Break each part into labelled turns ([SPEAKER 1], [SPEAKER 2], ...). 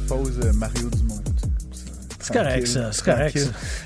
[SPEAKER 1] Pause euh, Mario.
[SPEAKER 2] C'est correct, ça, c'est correct.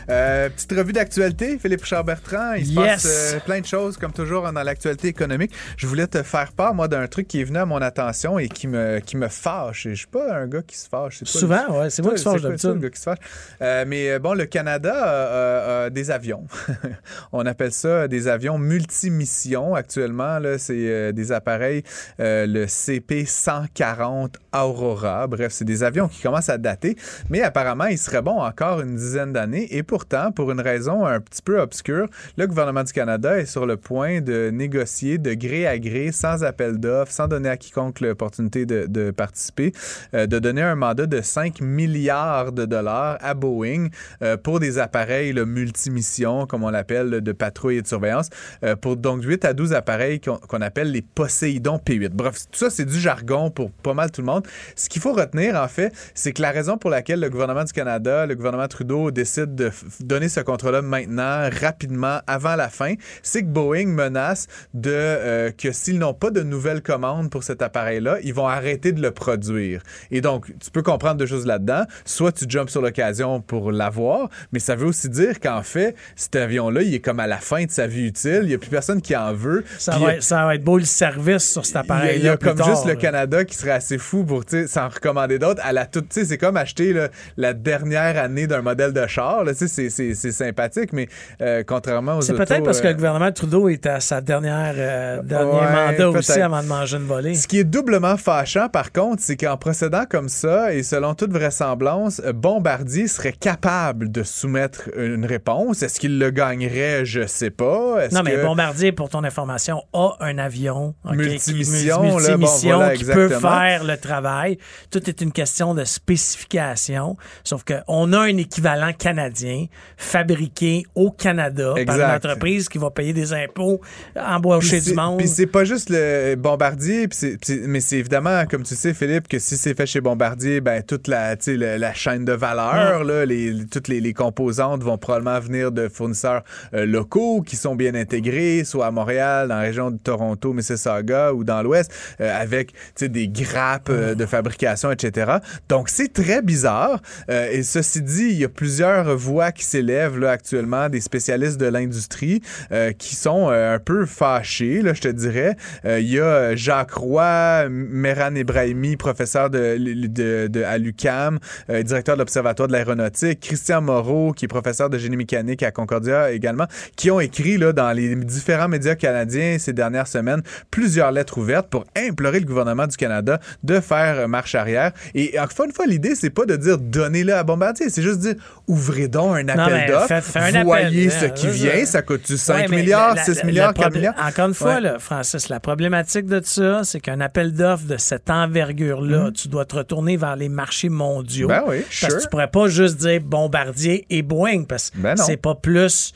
[SPEAKER 1] Euh, petite revue d'actualité, Philippe Richard Bertrand. Il se
[SPEAKER 2] Yes.
[SPEAKER 1] passe euh, plein de choses, comme toujours, dans l'actualité économique. Je voulais te faire part, moi, d'un truc qui est venu à mon attention et qui me, qui me fâche. Et je suis pas un gars qui se fâche. pas
[SPEAKER 2] Souvent,
[SPEAKER 1] le-
[SPEAKER 2] ouais, c'est moi qui se fâche d'habitude.
[SPEAKER 1] ça, le gars qui se fâche? Euh, mais bon, le Canada a, des avions. On appelle ça des avions multimissions actuellement. C'est des appareils, le CP-140 Aurora. Bref, c'est des avions qui commencent à dater, mais apparemment, ils seraient encore une dizaine d'années. Et pourtant, pour une raison un petit peu obscure, le gouvernement du Canada est sur le point de négocier de gré à gré, sans appel d'offres, sans donner à quiconque l'opportunité de, participer, euh, de donner un mandat de 5 milliards de dollars à Boeing euh, pour des appareils là, multimissions, comme on l'appelle, de patrouille et de surveillance, euh, pour donc 8 à 12 appareils qu'on appelle les Poséidon P8. Bref, tout ça, c'est du jargon pour pas mal tout le monde. Ce qu'il faut retenir, en fait, c'est que la raison pour laquelle le gouvernement du Canada, le gouvernement Trudeau décide de donner ce contrat-là maintenant, rapidement, avant la fin, c'est que Boeing menace de euh, que s'ils n'ont pas de nouvelles commandes pour cet appareil-là, ils vont arrêter de le produire. Et donc, tu peux comprendre deux choses là-dedans. Soit tu jumps sur l'occasion pour l'avoir, mais ça veut aussi dire qu'en fait, cet avion-là, il est comme à la fin de sa vie utile. Il n'y a plus personne qui en veut.
[SPEAKER 2] Ça va, être, ça va être beau le service sur cet appareil-là.
[SPEAKER 1] il y a, comme
[SPEAKER 2] tard,
[SPEAKER 1] juste le. Canada qui serait assez fou pour s'en recommander d'autres. À la toute, c'est comme acheter là, la dernière année d'un modèle de char. C'est c'est- c'est sympathique, mais euh, contrairement aux
[SPEAKER 2] C'est
[SPEAKER 1] autos,
[SPEAKER 2] peut-être parce que
[SPEAKER 1] euh,
[SPEAKER 2] le gouvernement Trudeau est à sa dernière euh, dernier
[SPEAKER 1] Ouais,
[SPEAKER 2] mandat aussi avant de manger une volée.
[SPEAKER 1] Ce qui est doublement fâchant, par contre, c'est qu'en procédant comme ça, et selon toute vraisemblance, euh, Bombardier serait capable de soumettre une réponse. Est-ce qu'il le gagnerait? Je sais pas.
[SPEAKER 2] Non, mais
[SPEAKER 1] que-
[SPEAKER 2] Bombardier, pour ton information, a un avion ok,
[SPEAKER 1] Multimission,
[SPEAKER 2] qui,
[SPEAKER 1] là, bon, voilà,
[SPEAKER 2] qui peut faire le travail. Tout est une question de spécification. Sauf qu'on a un équivalent canadien fabriqué au Canada par une entreprise qui va payer des impôts, embaucher du monde.
[SPEAKER 1] Puis c'est pas juste le Bombardier, c'est- c'est- mais c'est évidemment, comme tu sais, Philippe, que si c'est fait chez Bombardier, ben toute la, la chaîne de valeur, là, les, toutes les, les composantes vont probablement venir de fournisseurs euh, locaux qui sont bien intégrés, soit à Montréal, dans la région de Toronto, Mississauga ou dans l'Ouest, euh, avec des grappes euh, de fabrication, etc. Donc c'est très bizarre. Et ceci dit, il y a plusieurs voix qui s'élèvent là actuellement, des spécialistes de l'industrie euh, qui sont euh, un peu fâchés, là, je te dirais. Euh, Il y a Jacques Roy, Meran Ebrahimi, professeur de, à l'UCAM, directeur de l'Observatoire de l'aéronautique, Christian Moreau, qui est professeur de génie mécanique à Concordia également, qui ont écrit là, dans les différents médias canadiens ces dernières semaines plusieurs lettres ouvertes pour implorer le gouvernement du Canada de faire marche arrière. Et encore une fois, l'idée, c'est pas de dire donnez-le à Bombardier, c'est juste dire ouvrez donc un appel d'offres, voyez
[SPEAKER 2] appel,
[SPEAKER 1] ce qui vient,
[SPEAKER 2] ça.
[SPEAKER 1] ça coûte-tu 5
[SPEAKER 2] Ouais, mais
[SPEAKER 1] milliards,
[SPEAKER 2] la-
[SPEAKER 1] 6
[SPEAKER 2] la-
[SPEAKER 1] milliards,
[SPEAKER 2] le
[SPEAKER 1] 4
[SPEAKER 2] problè-
[SPEAKER 1] milliards?
[SPEAKER 2] Encore une fois,
[SPEAKER 1] Ouais.
[SPEAKER 2] Francis, la problématique de ça, c'est qu'un appel d'offres de cette envergure-là, tu dois te retourner vers les marchés mondiaux.
[SPEAKER 1] Ben oui,
[SPEAKER 2] Parce
[SPEAKER 1] sure.
[SPEAKER 2] que tu pourrais pas juste dire Bombardier et Boeing, parce que
[SPEAKER 1] Ben
[SPEAKER 2] c'est pas plus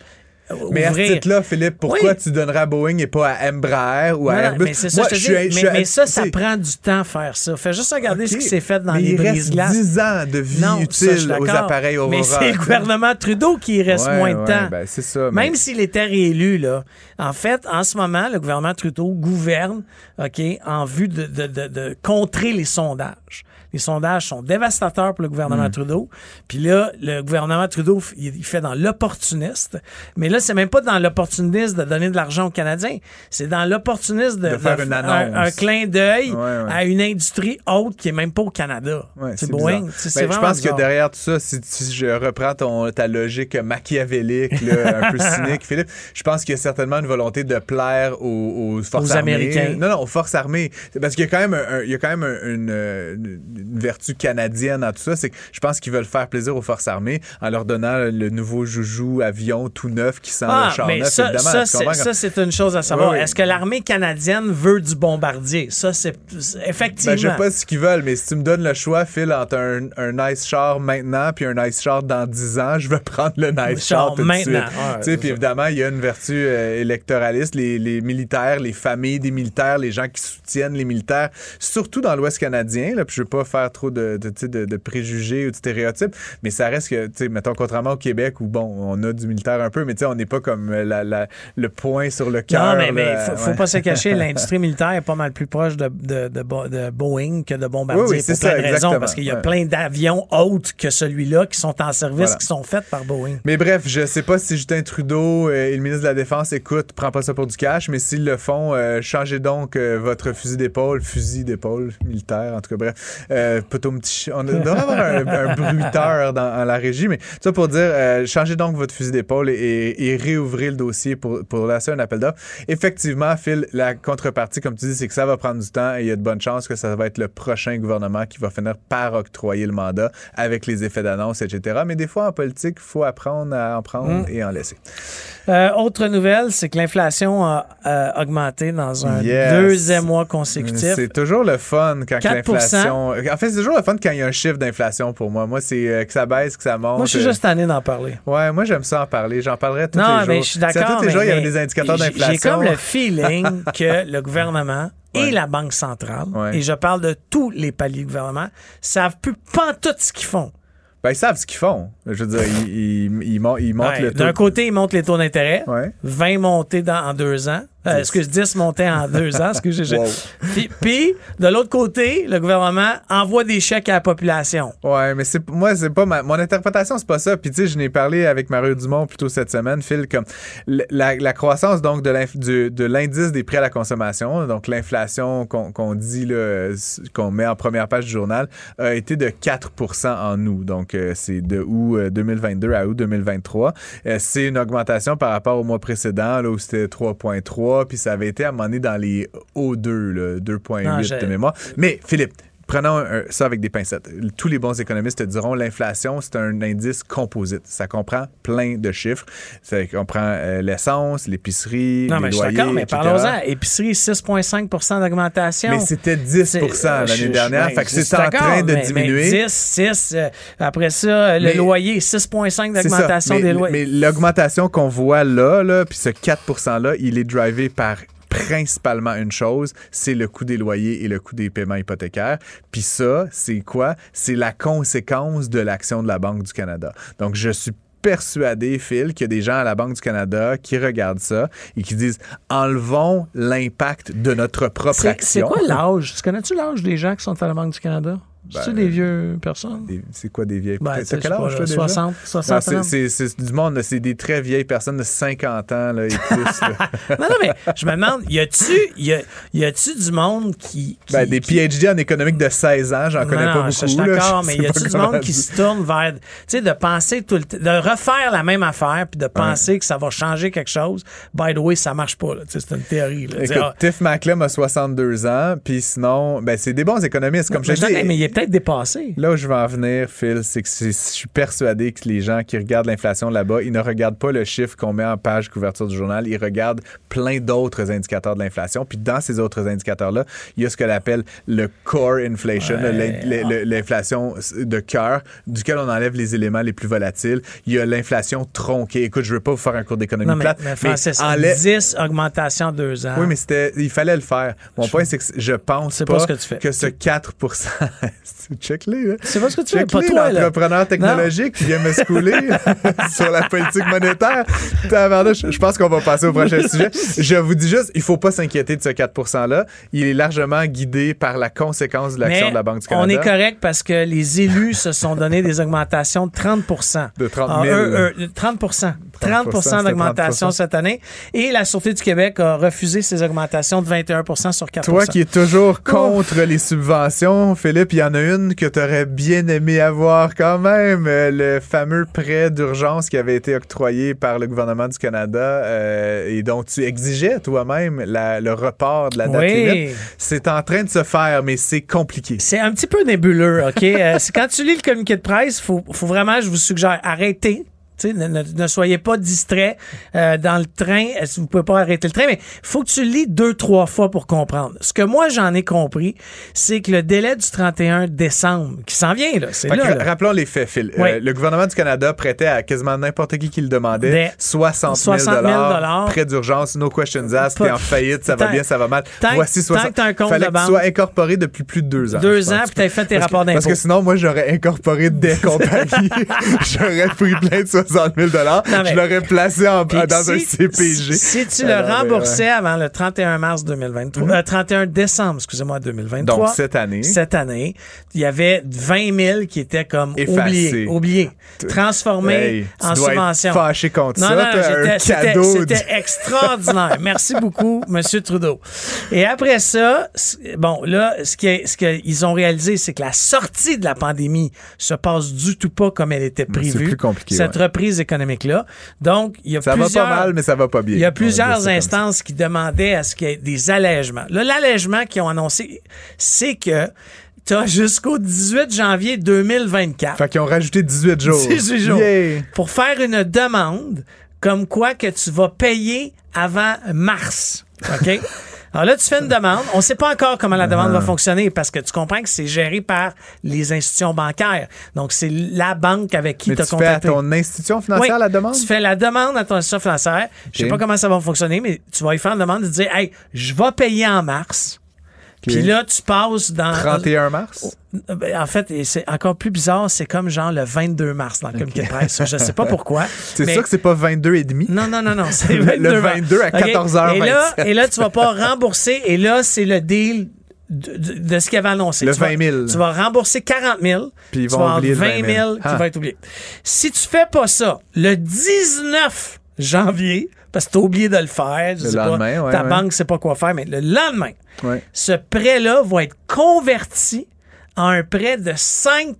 [SPEAKER 1] Mais à ce titre-là, Philippe, pourquoi
[SPEAKER 2] Oui.
[SPEAKER 1] tu donnerais à Boeing et pas à Embraer ou à
[SPEAKER 2] Non,
[SPEAKER 1] Airbus?
[SPEAKER 2] mais ça,
[SPEAKER 1] Moi,
[SPEAKER 2] je te
[SPEAKER 1] je
[SPEAKER 2] dis.
[SPEAKER 1] suis- je
[SPEAKER 2] mais, ça, ça prend du temps faire ça. Fais juste regarder ce qui s'est fait dans
[SPEAKER 1] mais
[SPEAKER 2] les
[SPEAKER 1] il reste
[SPEAKER 2] brise-glaces.
[SPEAKER 1] 10 ans de vie
[SPEAKER 2] Non, ça,
[SPEAKER 1] utile aux appareils Aurora.
[SPEAKER 2] Mais c'est le gouvernement Trudeau qui reste
[SPEAKER 1] Ouais,
[SPEAKER 2] moins de
[SPEAKER 1] ouais,
[SPEAKER 2] temps.
[SPEAKER 1] ben, c'est ça. mais-
[SPEAKER 2] Même s'il était réélu, là, en fait, en ce moment, le gouvernement Trudeau gouverne OK, en vue de, de- de- de contrer les sondages. Les sondages sont dévastateurs pour le
[SPEAKER 1] Hmm.
[SPEAKER 2] gouvernement Trudeau. Puis là, le gouvernement Trudeau, il, fait dans l'opportuniste. Mais là, c'est même pas dans l'opportuniste de donner de l'argent aux Canadiens. C'est dans l'opportuniste de,
[SPEAKER 1] De faire une
[SPEAKER 2] un-
[SPEAKER 1] annonce.
[SPEAKER 2] Un, clin d'œil
[SPEAKER 1] Ouais, ouais.
[SPEAKER 2] à une industrie haute qui est même pas au Canada.
[SPEAKER 1] Ouais,
[SPEAKER 2] c'est. Boeing.
[SPEAKER 1] Ben, je pense que derrière tout ça, si, si je reprends ton, ta logique machiavélique, là, un peu cynique, Philippe, je pense qu'il y a certainement une volonté de plaire aux, aux forces
[SPEAKER 2] Aux
[SPEAKER 1] armées.
[SPEAKER 2] Américains.
[SPEAKER 1] Non, non, aux forces armées. Parce qu'il y a quand même, un- un- il y a quand même un- une, une- une vertu canadienne dans tout ça. C'est que je pense qu'ils veulent faire plaisir aux forces armées en leur donnant le nouveau joujou avion tout neuf qui sent
[SPEAKER 2] Ah,
[SPEAKER 1] le char
[SPEAKER 2] mais
[SPEAKER 1] neuf,
[SPEAKER 2] ça,
[SPEAKER 1] évidemment.
[SPEAKER 2] ça, c'est, une chose à savoir.
[SPEAKER 1] Oui, oui.
[SPEAKER 2] Est-ce que l'armée canadienne veut du bombardier? Ça, c'est, effectivement.
[SPEAKER 1] Ben, je sais pas ce qu'ils veulent, mais si tu me donnes le choix, Phil, entre un, un nice char maintenant puis un nice char dans 10 ans, je vais prendre le nice
[SPEAKER 2] Char
[SPEAKER 1] char tout de
[SPEAKER 2] maintenant,
[SPEAKER 1] suite. puis
[SPEAKER 2] ça.
[SPEAKER 1] évidemment, il y a une vertu euh, électoraliste. Les, les militaires, les familles des militaires, les gens qui soutiennent les militaires, surtout dans l'Ouest canadien, là, puis je veux pas faire trop de, de, tu sais, de, de préjugés ou de stéréotypes, mais ça reste que, tu sais, mettons, contrairement au Québec où, bon, on a du militaire un peu, mais tu sais, on n'est pas comme euh, la, la- le point sur le cœur.
[SPEAKER 2] Non, mais, mais
[SPEAKER 1] là,
[SPEAKER 2] faut, faut pas se cacher, l'industrie militaire est pas mal plus proche de, de, de, Bo- de Boeing que de Bombardier
[SPEAKER 1] Oui, oui, c'est ça, exactement,
[SPEAKER 2] parce qu'il y a
[SPEAKER 1] ouais.
[SPEAKER 2] plein d'avions autres que celui-là qui sont en service,
[SPEAKER 1] Voilà.
[SPEAKER 2] qui sont faits par Boeing.
[SPEAKER 1] Mais bref, je sais pas si Justin Trudeau euh, et le ministre de la Défense écoute, prends pas ça pour du cash, mais s'ils le font, euh, changez donc euh, votre fusil d'épaule, fusil d'épaule militaire, en tout cas, bref. Euh, ch- on devrait avoir un, un bruiteur dans, dans la régie, mais ça pour dire, euh, changez donc votre fusil d'épaule et, et, et réouvrez le dossier pour, pour lancer un appel d'offres. Effectivement, Phil, la contrepartie, comme tu dis, c'est que ça va prendre du temps et il y a de bonnes chances que ça va être le prochain gouvernement qui va finir par octroyer le mandat avec les effets d'annonce, etc. Mais des fois, en politique, il faut apprendre à en prendre
[SPEAKER 2] Mm.
[SPEAKER 1] et en laisser.
[SPEAKER 2] Euh, autre nouvelle, c'est que l'inflation a euh, augmenté dans un
[SPEAKER 1] Yes.
[SPEAKER 2] deuxième mois consécutif.
[SPEAKER 1] C'est toujours le fun quand
[SPEAKER 2] 4%.
[SPEAKER 1] l'inflation. En fait, c'est toujours le fun quand il y a un chiffre d'inflation pour moi. Moi, c'est euh, que ça baisse, que ça monte.
[SPEAKER 2] Moi, je suis juste tanné d'en parler.
[SPEAKER 1] Ouais, moi, j'aime ça en parler. J'en parlerai tous
[SPEAKER 2] non,
[SPEAKER 1] les jours.
[SPEAKER 2] mais je suis d'accord.
[SPEAKER 1] tous les
[SPEAKER 2] mais-
[SPEAKER 1] jours, il y avait des indicateurs d'inflation.
[SPEAKER 2] J'ai comme le feeling que le gouvernement
[SPEAKER 1] Ouais.
[SPEAKER 2] et la Banque centrale,
[SPEAKER 1] Ouais.
[SPEAKER 2] et je parle de tous les paliers de gouvernement, savent plus pas tout ce qu'ils font.
[SPEAKER 1] Ben, ils savent ce qu'ils font. Je veux dire, ils, ils, ils mon- ils montent
[SPEAKER 2] Ouais,
[SPEAKER 1] le taux.
[SPEAKER 2] D'un côté, ils montent les taux d'intérêt.
[SPEAKER 1] Ouais.
[SPEAKER 2] 20 montés dans, en deux ans. Euh, excuse, 10 montés en deux ans?
[SPEAKER 1] Wow.
[SPEAKER 2] Puis, puis, de l'autre côté, le gouvernement envoie des chèques à la population.
[SPEAKER 1] Ouais, mais c'est moi c'est pas ma, mon interprétation, c'est pas ça. Puis tu sais, je n'ai parlé avec Mario Dumont plutôt cette semaine, Phil, comme la, la croissance donc de du- de l'indice des prix à la consommation, donc l'inflation qu'on qu'on dit qu'on met en première page du journal, a été de 4% en août. Donc euh, c'est de août euh, 2022 à août 2023. Euh, c'est une augmentation par rapport au mois précédent là où c'était 3.3, puis ça avait été à un moment donné dans les O2, là, 2.8
[SPEAKER 2] Non, j'ai-
[SPEAKER 1] de mémoire. Mais Philippe, Prenons un- ça avec des pincettes. Tous les bons économistes te diront l'inflation, c'est un indice composite. Ça comprend plein de chiffres. Ça comprend euh, l'essence, l'épicerie,
[SPEAKER 2] Non,
[SPEAKER 1] les
[SPEAKER 2] mais je suis d'accord, mais
[SPEAKER 1] etc.
[SPEAKER 2] parlons-en. Épicerie, 6,5% d'augmentation.
[SPEAKER 1] Mais c'était 10
[SPEAKER 2] C'est-
[SPEAKER 1] l'année
[SPEAKER 2] je- je-
[SPEAKER 1] dernière.
[SPEAKER 2] ben,
[SPEAKER 1] fait que
[SPEAKER 2] je suis
[SPEAKER 1] c'est en train de
[SPEAKER 2] mais- mais
[SPEAKER 1] diminuer.
[SPEAKER 2] 10, 6. euh, après ça, euh, le
[SPEAKER 1] Mais-
[SPEAKER 2] loyer, 6,5
[SPEAKER 1] C'est ça.
[SPEAKER 2] d'augmentation des loyers.
[SPEAKER 1] Mais l'augmentation qu'on voit là, là puis ce 4% là, il est drivé par principalement une chose, c'est le coût des loyers et le coût des paiements hypothécaires. Puis ça, c'est quoi? C'est la conséquence de l'action de la Banque du Canada. Donc, je suis persuadé, Phil, qu'il y a des gens à la Banque du Canada qui regardent ça et qui disent enlevons l'impact de notre propre
[SPEAKER 2] C'est c'est
[SPEAKER 1] action.
[SPEAKER 2] quoi l'âge? Tu connais-tu l'âge des gens qui sont à la Banque du Canada?
[SPEAKER 1] Ben,
[SPEAKER 2] des vieux personnes?
[SPEAKER 1] C'est quoi des vieilles?
[SPEAKER 2] Ben,
[SPEAKER 1] T'as
[SPEAKER 2] tu sais,
[SPEAKER 1] quel
[SPEAKER 2] je sais
[SPEAKER 1] âge,
[SPEAKER 2] pas,
[SPEAKER 1] toi, déjà?
[SPEAKER 2] 60,
[SPEAKER 1] Non,
[SPEAKER 2] 60
[SPEAKER 1] c'est-
[SPEAKER 2] ans.
[SPEAKER 1] c'est c'est du monde, c'est des très vieilles personnes de 50 ans là, et plus. là.
[SPEAKER 2] Non, non, mais je me demande, y a-tu y a, y a-tu du monde qui. qui-
[SPEAKER 1] Ben, des
[SPEAKER 2] qui-
[SPEAKER 1] PhD en économique de 16 ans, j'en connais
[SPEAKER 2] non,
[SPEAKER 1] pas
[SPEAKER 2] non,
[SPEAKER 1] beaucoup.
[SPEAKER 2] je suis d'accord, mais y a-tu du monde qui se tourne vers, tu sais, de penser tout le temps, de refaire la même affaire puis de penser que ça va changer quelque chose? By the way, ça marche pas, là. Tu sais, c'est une théorie, là.
[SPEAKER 1] Écoute,
[SPEAKER 2] Dire, ah,
[SPEAKER 1] Tiff Macklem a 62 ans, puis sinon, ben, c'est des bons économistes, comme je dis.
[SPEAKER 2] Peut-être dépassé.
[SPEAKER 1] Là où je veux en venir, Phil, c'est que je suis persuadé que les gens qui regardent l'inflation là-bas, ils ne regardent pas le chiffre qu'on met en page couverture du journal, ils regardent plein d'autres indicateurs de l'inflation. Puis dans ces autres indicateurs-là, il y a ce que appelle le core inflation, l'inflation de cœur, duquel on enlève les éléments les plus volatiles. Il y a l'inflation tronquée. Écoute, je veux pas vous faire un cours d'économie
[SPEAKER 2] mais,
[SPEAKER 1] plate.
[SPEAKER 2] Mais, mais enlève... 10 augmentation en deux ans.
[SPEAKER 1] Oui, mais c'était, il fallait le faire. Mon point, c'est que je pense pas,
[SPEAKER 2] ce que,
[SPEAKER 1] que ce 4 Check-les.
[SPEAKER 2] C'est pas ce que tu fais.
[SPEAKER 1] Pas toi, l'entrepreneur technologique qui vient me schooler sur la politique monétaire. Je pense qu'on va passer au prochain sujet. Je vous dis juste, il faut pas s'inquiéter de ce 4 %-là. Il est largement guidé par la conséquence de l'action de la Banque du Canada.
[SPEAKER 2] On est correct parce que les élus se sont donné des augmentations de 30
[SPEAKER 1] De 30 000.
[SPEAKER 2] Euh, 30 30, d'augmentation cette année. Et la Sûreté du Québec a refusé ces augmentations de 21% sur 4
[SPEAKER 1] Toi qui es toujours contre les subventions, Philippe, il y en a une que tu aurais bien aimé avoir quand même, euh, le fameux prêt d'urgence qui avait été octroyé par le gouvernement du Canada euh, et dont tu exigeais toi-même le report de la date limite. C'est en train de se faire, mais c'est compliqué.
[SPEAKER 2] C'est un petit peu nébuleux, OK? Euh, quand tu lis le communiqué de presse, il faut, faut vraiment, je vous suggère, arrêter ne, ne, soyez pas distrait euh, dans le train. Vous pouvez pas arrêter le train, mais faut que tu lis deux, trois fois pour comprendre. Ce que moi, j'en ai compris, c'est que le délai du 31 décembre, qui s'en vient, là, c'est là,
[SPEAKER 1] Rappelons les faits, Phil. Euh, le gouvernement du Canada prêtait à quasiment n'importe qui qui le demandait 60 000, 000 prêt d'urgence, no questions asked, t'es en faillite, ça va bien, ça va mal. Voici 60 000.
[SPEAKER 2] Il fallait
[SPEAKER 1] que tu sois incorporé depuis plus de deux ans.
[SPEAKER 2] Deux ans, puis t'avais fait tes rapports d'impôts.
[SPEAKER 1] Parce que sinon, moi, j'aurais incorporé des compagnies. j'aurais pris plein de 60 000 je l'aurais placé en, dans un CPG.
[SPEAKER 2] Si, tu le remboursais avant le 31 mars 2023, 31 mhm. euh, décembre, excusez-moi, 2023.
[SPEAKER 1] Donc, cette année.
[SPEAKER 2] Cette année, il y avait 20 000 qui étaient comme oubliés, oubliés, transformés en subvention.
[SPEAKER 1] fâché contre
[SPEAKER 2] non,
[SPEAKER 1] ça.
[SPEAKER 2] Non, C'était extraordinaire. Merci beaucoup, Monsieur Trudeau. Et après ça, bon, là, ce qu'ils ce ont réalisé, c'est que la sortie de la pandémie se passe du tout pas comme elle était prévue. C'est
[SPEAKER 1] plus compliqué.
[SPEAKER 2] Cette reprise économique là Donc, il y a
[SPEAKER 1] ça
[SPEAKER 2] plusieurs...
[SPEAKER 1] va pas mal, mais ça va pas bien.
[SPEAKER 2] Il y a plusieurs instances qui demandaient à ce qu'il y ait des allègements. Là, l'allègement qu'ils ont annoncé, c'est que tu as jusqu'au 18 janvier 2024.
[SPEAKER 1] Fait qu'ils ont rajouté 18 jours.
[SPEAKER 2] 18 jours. Pour faire une demande comme quoi que tu vas payer avant mars. OK? Alors là, tu fais une demande. On ne sait pas encore comment la demande va ah. fonctionner parce que tu comprends que c'est géré par les institutions bancaires. Donc, c'est la banque avec qui tu as contacté.
[SPEAKER 1] Tu fais à ton institution financière la demande?
[SPEAKER 2] Tu fais la demande à ton institution financière. Je sais pas comment ça va fonctionner, mais tu vas y faire une demande de dire, hey, je vais payer en mars. Puis là, tu passes dans.
[SPEAKER 1] 31 mars?
[SPEAKER 2] Oh, ben, en fait, c'est encore plus bizarre, c'est comme genre le 22 mars dans le communiqué de presse. Je sais pas pourquoi.
[SPEAKER 1] C'est sûr que c'est pas 22 et demi?
[SPEAKER 2] Non, non, non, non. C'est le
[SPEAKER 1] 22 à 14h27.
[SPEAKER 2] Et là, et là, tu vas pas rembourser. Et là, c'est le deal de, ce qu'il avait annoncé.
[SPEAKER 1] Le 20 000.
[SPEAKER 2] tu vas rembourser 40 000.
[SPEAKER 1] Puis ils
[SPEAKER 2] vont
[SPEAKER 1] tu vas oublier
[SPEAKER 2] 20 000 qui ah. va être oublié. Si tu fais pas ça, le 19 janvier, parce que tu as oublié de le faire.
[SPEAKER 1] le lendemain,
[SPEAKER 2] ta banque ne sait pas quoi faire, mais le lendemain, ce prêt-là va être converti en un prêt de 5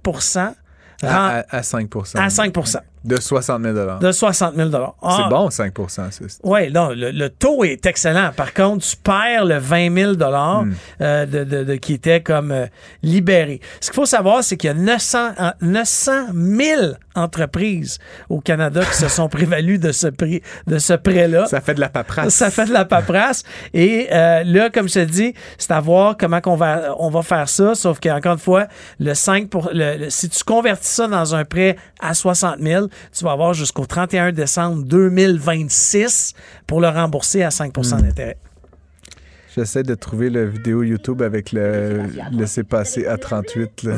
[SPEAKER 1] à, à, 5
[SPEAKER 2] À 5
[SPEAKER 1] de 60 000
[SPEAKER 2] De 60 000
[SPEAKER 1] ah, C'est bon, 5%
[SPEAKER 2] Oui, non, le, taux est excellent. Par contre, tu perds le 20 000 hmm. euh, de, de, de, qui était comme euh, libéré. Ce qu'il faut savoir, c'est qu'il y a 900, 900 000 entreprises au Canada qui se sont prévalues de ce prix, de ce prêt-là.
[SPEAKER 1] Ça fait de la paperasse.
[SPEAKER 2] Ça fait de la paperasse. Et euh, là, comme je te dis, c'est à voir comment qu'on va, on va faire ça. Sauf qu'encore une fois, le 5 pour, le, si tu convertis ça dans un prêt à 60 000, tu vas avoir jusqu'au 31 décembre 2026 pour le rembourser à 5% hmm. d'intérêt.
[SPEAKER 1] J'essaie de trouver la vidéo YouTube avec le laisser-passer à 38.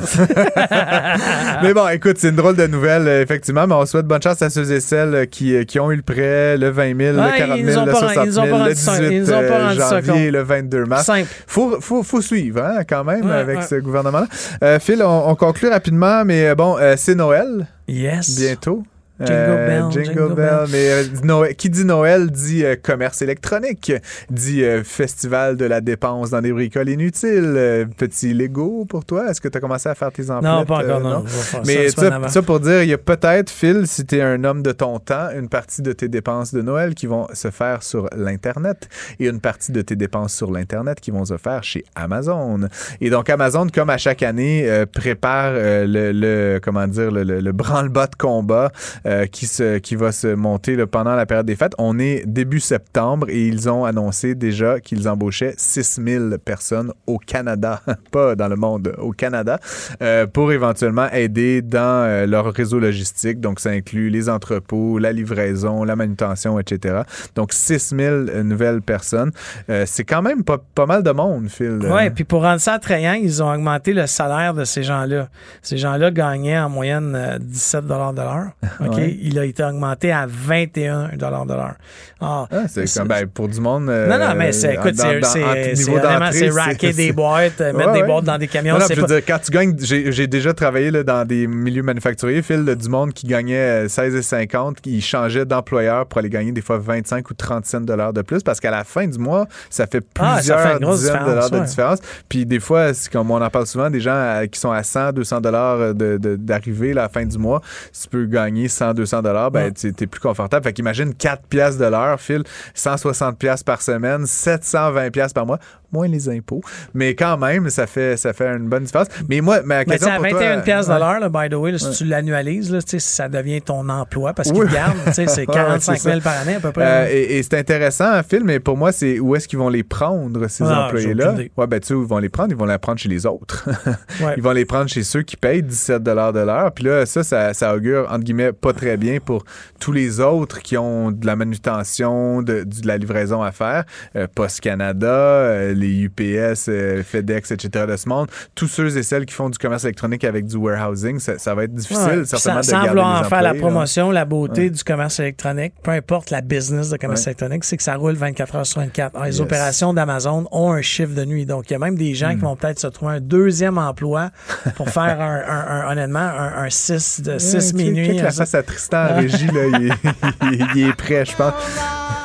[SPEAKER 1] mais bon, écoute, c'est une drôle de nouvelle, euh, effectivement, mais on souhaite bonne chance à ceux et celles euh, qui, euh, qui ont eu le prêt le 20 000, le 40 000, le 60 000, le 18 janvier, le 22 mars. Il faut, faut, faut, suivre hein, quand même avec ce gouvernement-là. Phil, on, conclut rapidement, mais bon, c'est Noël.
[SPEAKER 2] Yes.
[SPEAKER 1] Bientôt.
[SPEAKER 2] Jingle
[SPEAKER 1] Euh,
[SPEAKER 2] bell,
[SPEAKER 1] jingle,
[SPEAKER 2] jingle
[SPEAKER 1] bell.
[SPEAKER 2] bell.
[SPEAKER 1] Mais euh, Noël- qui dit Noël dit euh, commerce électronique, dit euh, festival de la dépense dans des bricoles inutiles. Euh, petit Lego pour toi? Est-ce que tu as commencé à faire tes emplettes?
[SPEAKER 2] Non, pas encore, non.
[SPEAKER 1] Mais ça, ça pour dire, il y a peut-être, Phil, si tu es un homme de ton temps, une partie de tes dépenses de Noël qui vont se faire sur l'Internet et une partie de tes dépenses sur l'Internet qui vont se faire chez Amazon. Et donc, Amazon, comme à chaque année, euh, prépare euh, le, le- comment dire, le, le- le branle-bas de combat euh, qui, se, qui va se monter là, pendant la période des fêtes. On est début septembre et ils ont annoncé déjà qu'ils embauchaient 6000 personnes au Canada, pas dans le monde, au Canada, euh, pour éventuellement aider dans euh, leur réseau logistique. Donc, ça inclut les entrepôts, la livraison, la manutention, etc. Donc, 6000 nouvelles personnes. Euh, c'est quand même pas, pas mal de monde, Phil.
[SPEAKER 2] Oui, puis pour rendre ça attrayant, ils ont augmenté le salaire de ces gens-là. Ces gens-là gagnaient en moyenne euh, 17 de l'heure. OK?
[SPEAKER 1] Ouais.
[SPEAKER 2] Il a été augmenté à 21 de l'heure. Ah,
[SPEAKER 1] Ah, c'est comme ben, pour du monde. euh,
[SPEAKER 2] non, non, mais c'est, écoute, c'est, c'est, racker des boîtes, euh, mettre
[SPEAKER 1] Ouais,
[SPEAKER 2] des boîtes dans des camions.
[SPEAKER 1] Non, je veux dire, quand tu gagnes, j'ai déjà travaillé là, dans des milieux manufacturiers, Phil, là, du monde qui gagnait euh, 16,50, qui changeait d'employeur pour aller gagner des fois 25 ou 30 cents de plus, parce qu'à la fin du mois, ça fait
[SPEAKER 2] Ah, ça
[SPEAKER 1] plusieurs
[SPEAKER 2] fait
[SPEAKER 1] dizaines de dollars
[SPEAKER 2] différence,
[SPEAKER 1] de différence. Puis des fois, c'est comme on en parle souvent, des gens euh, qui sont à 100, 200 dollars de- d'arrivée à la fin du mois, tu peux gagner 100, 200 dollars, ben tu es plus confortable. Fait qu'imagine 4 piastres de l'heure, Phil, 160 piastres par semaine, 720 piastres par mois, moins les impôts. Mais quand même, ça fait, ça fait une bonne différence. Mais moi, ma
[SPEAKER 2] Mais
[SPEAKER 1] question
[SPEAKER 2] à
[SPEAKER 1] pour toi,
[SPEAKER 2] 21 pièces de
[SPEAKER 1] ouais.
[SPEAKER 2] l'heure, by the way, là, si tu l'annualises, là, tu sais, ça devient ton emploi parce qu'ils
[SPEAKER 1] Oui.
[SPEAKER 2] sais, C'est
[SPEAKER 1] Ouais, ouais,
[SPEAKER 2] 45
[SPEAKER 1] c'est
[SPEAKER 2] 000
[SPEAKER 1] ça.
[SPEAKER 2] par année à peu près.
[SPEAKER 1] Euh, et et c'est intéressant, un film, mais pour moi, c'est où est-ce qu'ils vont les prendre, ces
[SPEAKER 2] Ah,
[SPEAKER 1] employés-là? Ouais, ben, tu sais, où ils vont les prendre? Ils vont les prendre chez les autres.
[SPEAKER 2] Ouais.
[SPEAKER 1] Ils vont les prendre chez ceux qui payent 17 de l'heure. Puis là, ça, ça, ça augure, entre guillemets, pas très bien pour tous les autres qui ont de la manutention, de, la livraison à faire. Euh, Post Canada, euh, les UPS, euh, FedEx, etc. de ce monde. Tous ceux et celles qui font du commerce électronique avec du warehousing, ça, ça va être difficile,
[SPEAKER 2] Ouais,
[SPEAKER 1] certainement,
[SPEAKER 2] sans,
[SPEAKER 1] de
[SPEAKER 2] sans
[SPEAKER 1] garder
[SPEAKER 2] vouloir
[SPEAKER 1] les
[SPEAKER 2] en faire la
[SPEAKER 1] là.
[SPEAKER 2] promotion, la beauté
[SPEAKER 1] Ouais.
[SPEAKER 2] du commerce électronique, peu importe la business de commerce
[SPEAKER 1] Ouais.
[SPEAKER 2] électronique, c'est que ça roule 24 heures sur 24. Alors, les
[SPEAKER 1] Yes.
[SPEAKER 2] opérations d'Amazon ont un chiffre de nuit. Donc, il y a même des gens
[SPEAKER 1] Hmm.
[SPEAKER 2] qui vont peut-être se trouver un deuxième emploi pour faire un, un- un- honnêtement un, 6 de 6
[SPEAKER 1] Ouais, check-
[SPEAKER 2] minuit.
[SPEAKER 1] check la
[SPEAKER 2] hein, ça.
[SPEAKER 1] face à Tristan en régie, là, il, est, il est- il est prêt, je pense.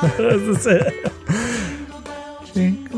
[SPEAKER 2] C'est ça.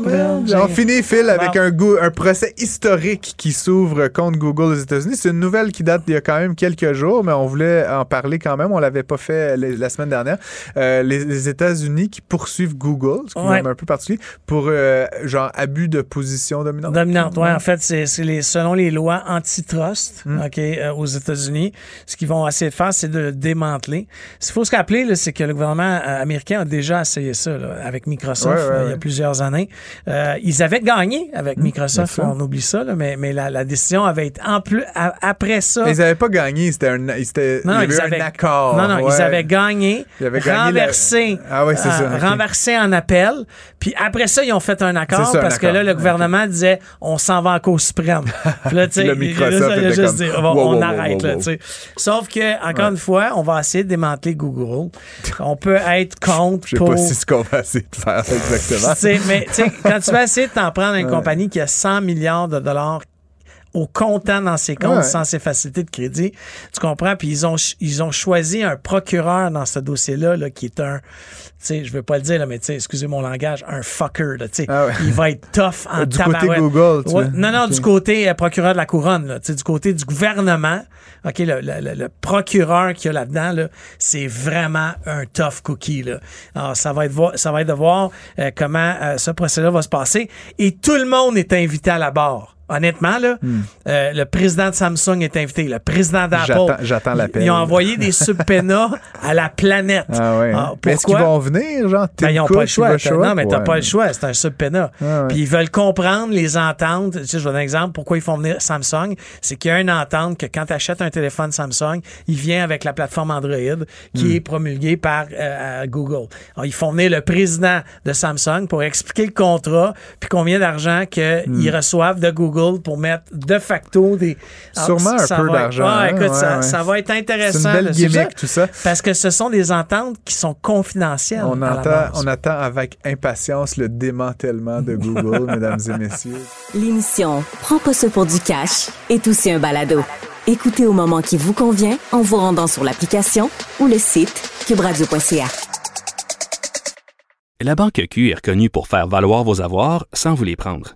[SPEAKER 1] On finit, Phil, avec un, un procès historique qui s'ouvre contre Google aux États-Unis. C'est une nouvelle qui date d'il y a quand même quelques jours, mais on voulait en parler quand même. On l'avait pas fait la, la semaine dernière. Euh, les, les États-Unis qui poursuivent Google, ce qui
[SPEAKER 2] Ouais.
[SPEAKER 1] un peu particulier, pour euh, genre abus de position dominante.
[SPEAKER 2] Dominante, ouais. En fait, c'est les, selon les lois antitrust ok, euh, aux États-Unis, ce qu'ils vont essayer de faire, c'est de le démanteler. Ce qu'il faut se rappeler, c'est que le gouvernement euh, américain a déjà essayé ça là, avec Microsoft
[SPEAKER 1] Ouais, ouais,
[SPEAKER 2] euh, il y a plusieurs années. Euh, ils avaient gagné avec Microsoft,
[SPEAKER 1] bien sûr.
[SPEAKER 2] on oublie ça, là, mais, mais la, la décision avait été en plus a- après ça.
[SPEAKER 1] Mais ils n'avaient pas gagné, c'était un,
[SPEAKER 2] Non,
[SPEAKER 1] il y
[SPEAKER 2] ils
[SPEAKER 1] avait
[SPEAKER 2] avaient-
[SPEAKER 1] un accord.
[SPEAKER 2] Non, non,
[SPEAKER 1] ouais.
[SPEAKER 2] ils avaient gagné,
[SPEAKER 1] Ils avaient gagné la-
[SPEAKER 2] renversé,
[SPEAKER 1] Ah ouais, c'est ça, ok.
[SPEAKER 2] renversé en appel. Puis après ça, ils ont fait un accord
[SPEAKER 1] un
[SPEAKER 2] parce que là, le gouvernement disait on s'en va en Cour suprême. Puis là, tu sais,
[SPEAKER 1] Microsoft
[SPEAKER 2] juste dit on,
[SPEAKER 1] wow,
[SPEAKER 2] on
[SPEAKER 1] wow,
[SPEAKER 2] arrête,
[SPEAKER 1] wow,
[SPEAKER 2] là, tu sais. Sauf que, encore une fois, on va essayer de démanteler Google. On peut être contre
[SPEAKER 1] Je sais
[SPEAKER 2] pour.
[SPEAKER 1] pas si c'est ce qu'on va essayer de faire exactement.
[SPEAKER 2] Mais tu sais, quand tu vas essayer de t'en prendre une compagnie qui a 100 milliards de dollars au comptant dans ses comptes
[SPEAKER 1] Ouais.
[SPEAKER 2] sans ses facilités de crédit, tu comprends? Puis ils ont, ils ont choisi un procureur dans ce dossier-là là, qui est un, tu sais, je veux pas le dire, là, mais tu sais, excusez mon langage, un fucker. Là, tu sais.
[SPEAKER 1] Ah ouais.
[SPEAKER 2] Il va être tough en
[SPEAKER 1] Du côté. Google, tu
[SPEAKER 2] Ouais? Non, non, du côté euh, procureur de la couronne, là, tu sais, du côté du gouvernement. OK, le, le- le- procureur qu'il y a là-dedans, là, c'est vraiment un tough cookie. Là. Alors, ça va être, ça va être de voir euh, comment euh, ce procès-là va se passer. Et tout le monde est invité à la barre. Honnêtement, là, euh, le président de Samsung est invité, le président d'Apple.
[SPEAKER 1] Hmm. J'attends- l'appel.
[SPEAKER 2] Ils ont envoyé des subpoenas à la planète.
[SPEAKER 1] Ah ouais.
[SPEAKER 2] Ah,
[SPEAKER 1] Mais Est-ce qu'ils vont venir, genre?
[SPEAKER 2] Ben, ils n'ont pas le choix. Non, mais t'as
[SPEAKER 1] Ouais.
[SPEAKER 2] pas le choix. C'est un subpoena.
[SPEAKER 1] Ah.
[SPEAKER 2] Puis ils veulent comprendre les ententes. Tu sais, je donne un exemple. Pourquoi ils font venir Samsung? C'est qu'il y a une entente que quand tu achètes un téléphone Samsung, il vient avec la plateforme Android qui
[SPEAKER 1] Hmm.
[SPEAKER 2] est promulguée par euh, Google. Alors, ils font venir le président de Samsung pour expliquer le contrat puis combien d'argent qu'ils
[SPEAKER 1] Hmm.
[SPEAKER 2] reçoivent de Google pour mettre de facto des... Alors,
[SPEAKER 1] Sûrement un
[SPEAKER 2] ça
[SPEAKER 1] peu d'argent,
[SPEAKER 2] Ah,
[SPEAKER 1] hein?
[SPEAKER 2] écoute,
[SPEAKER 1] Ouais,
[SPEAKER 2] ça,
[SPEAKER 1] ouais.
[SPEAKER 2] ça va être intéressant.
[SPEAKER 1] C'est une belle gimmick, tout ça.
[SPEAKER 2] Parce que ce sont des ententes qui sont confidentielles.
[SPEAKER 1] On,
[SPEAKER 2] à
[SPEAKER 1] entend, on attend avec impatience le démantèlement de Google, mesdames et messieurs.
[SPEAKER 3] L'émission Prends pas ça pour du cash est aussi un balado. Écoutez au moment qui vous convient en vous rendant sur l'application ou le site cubradio.ca.
[SPEAKER 4] La Banque Q est reconnue pour faire valoir vos avoirs sans vous les prendre.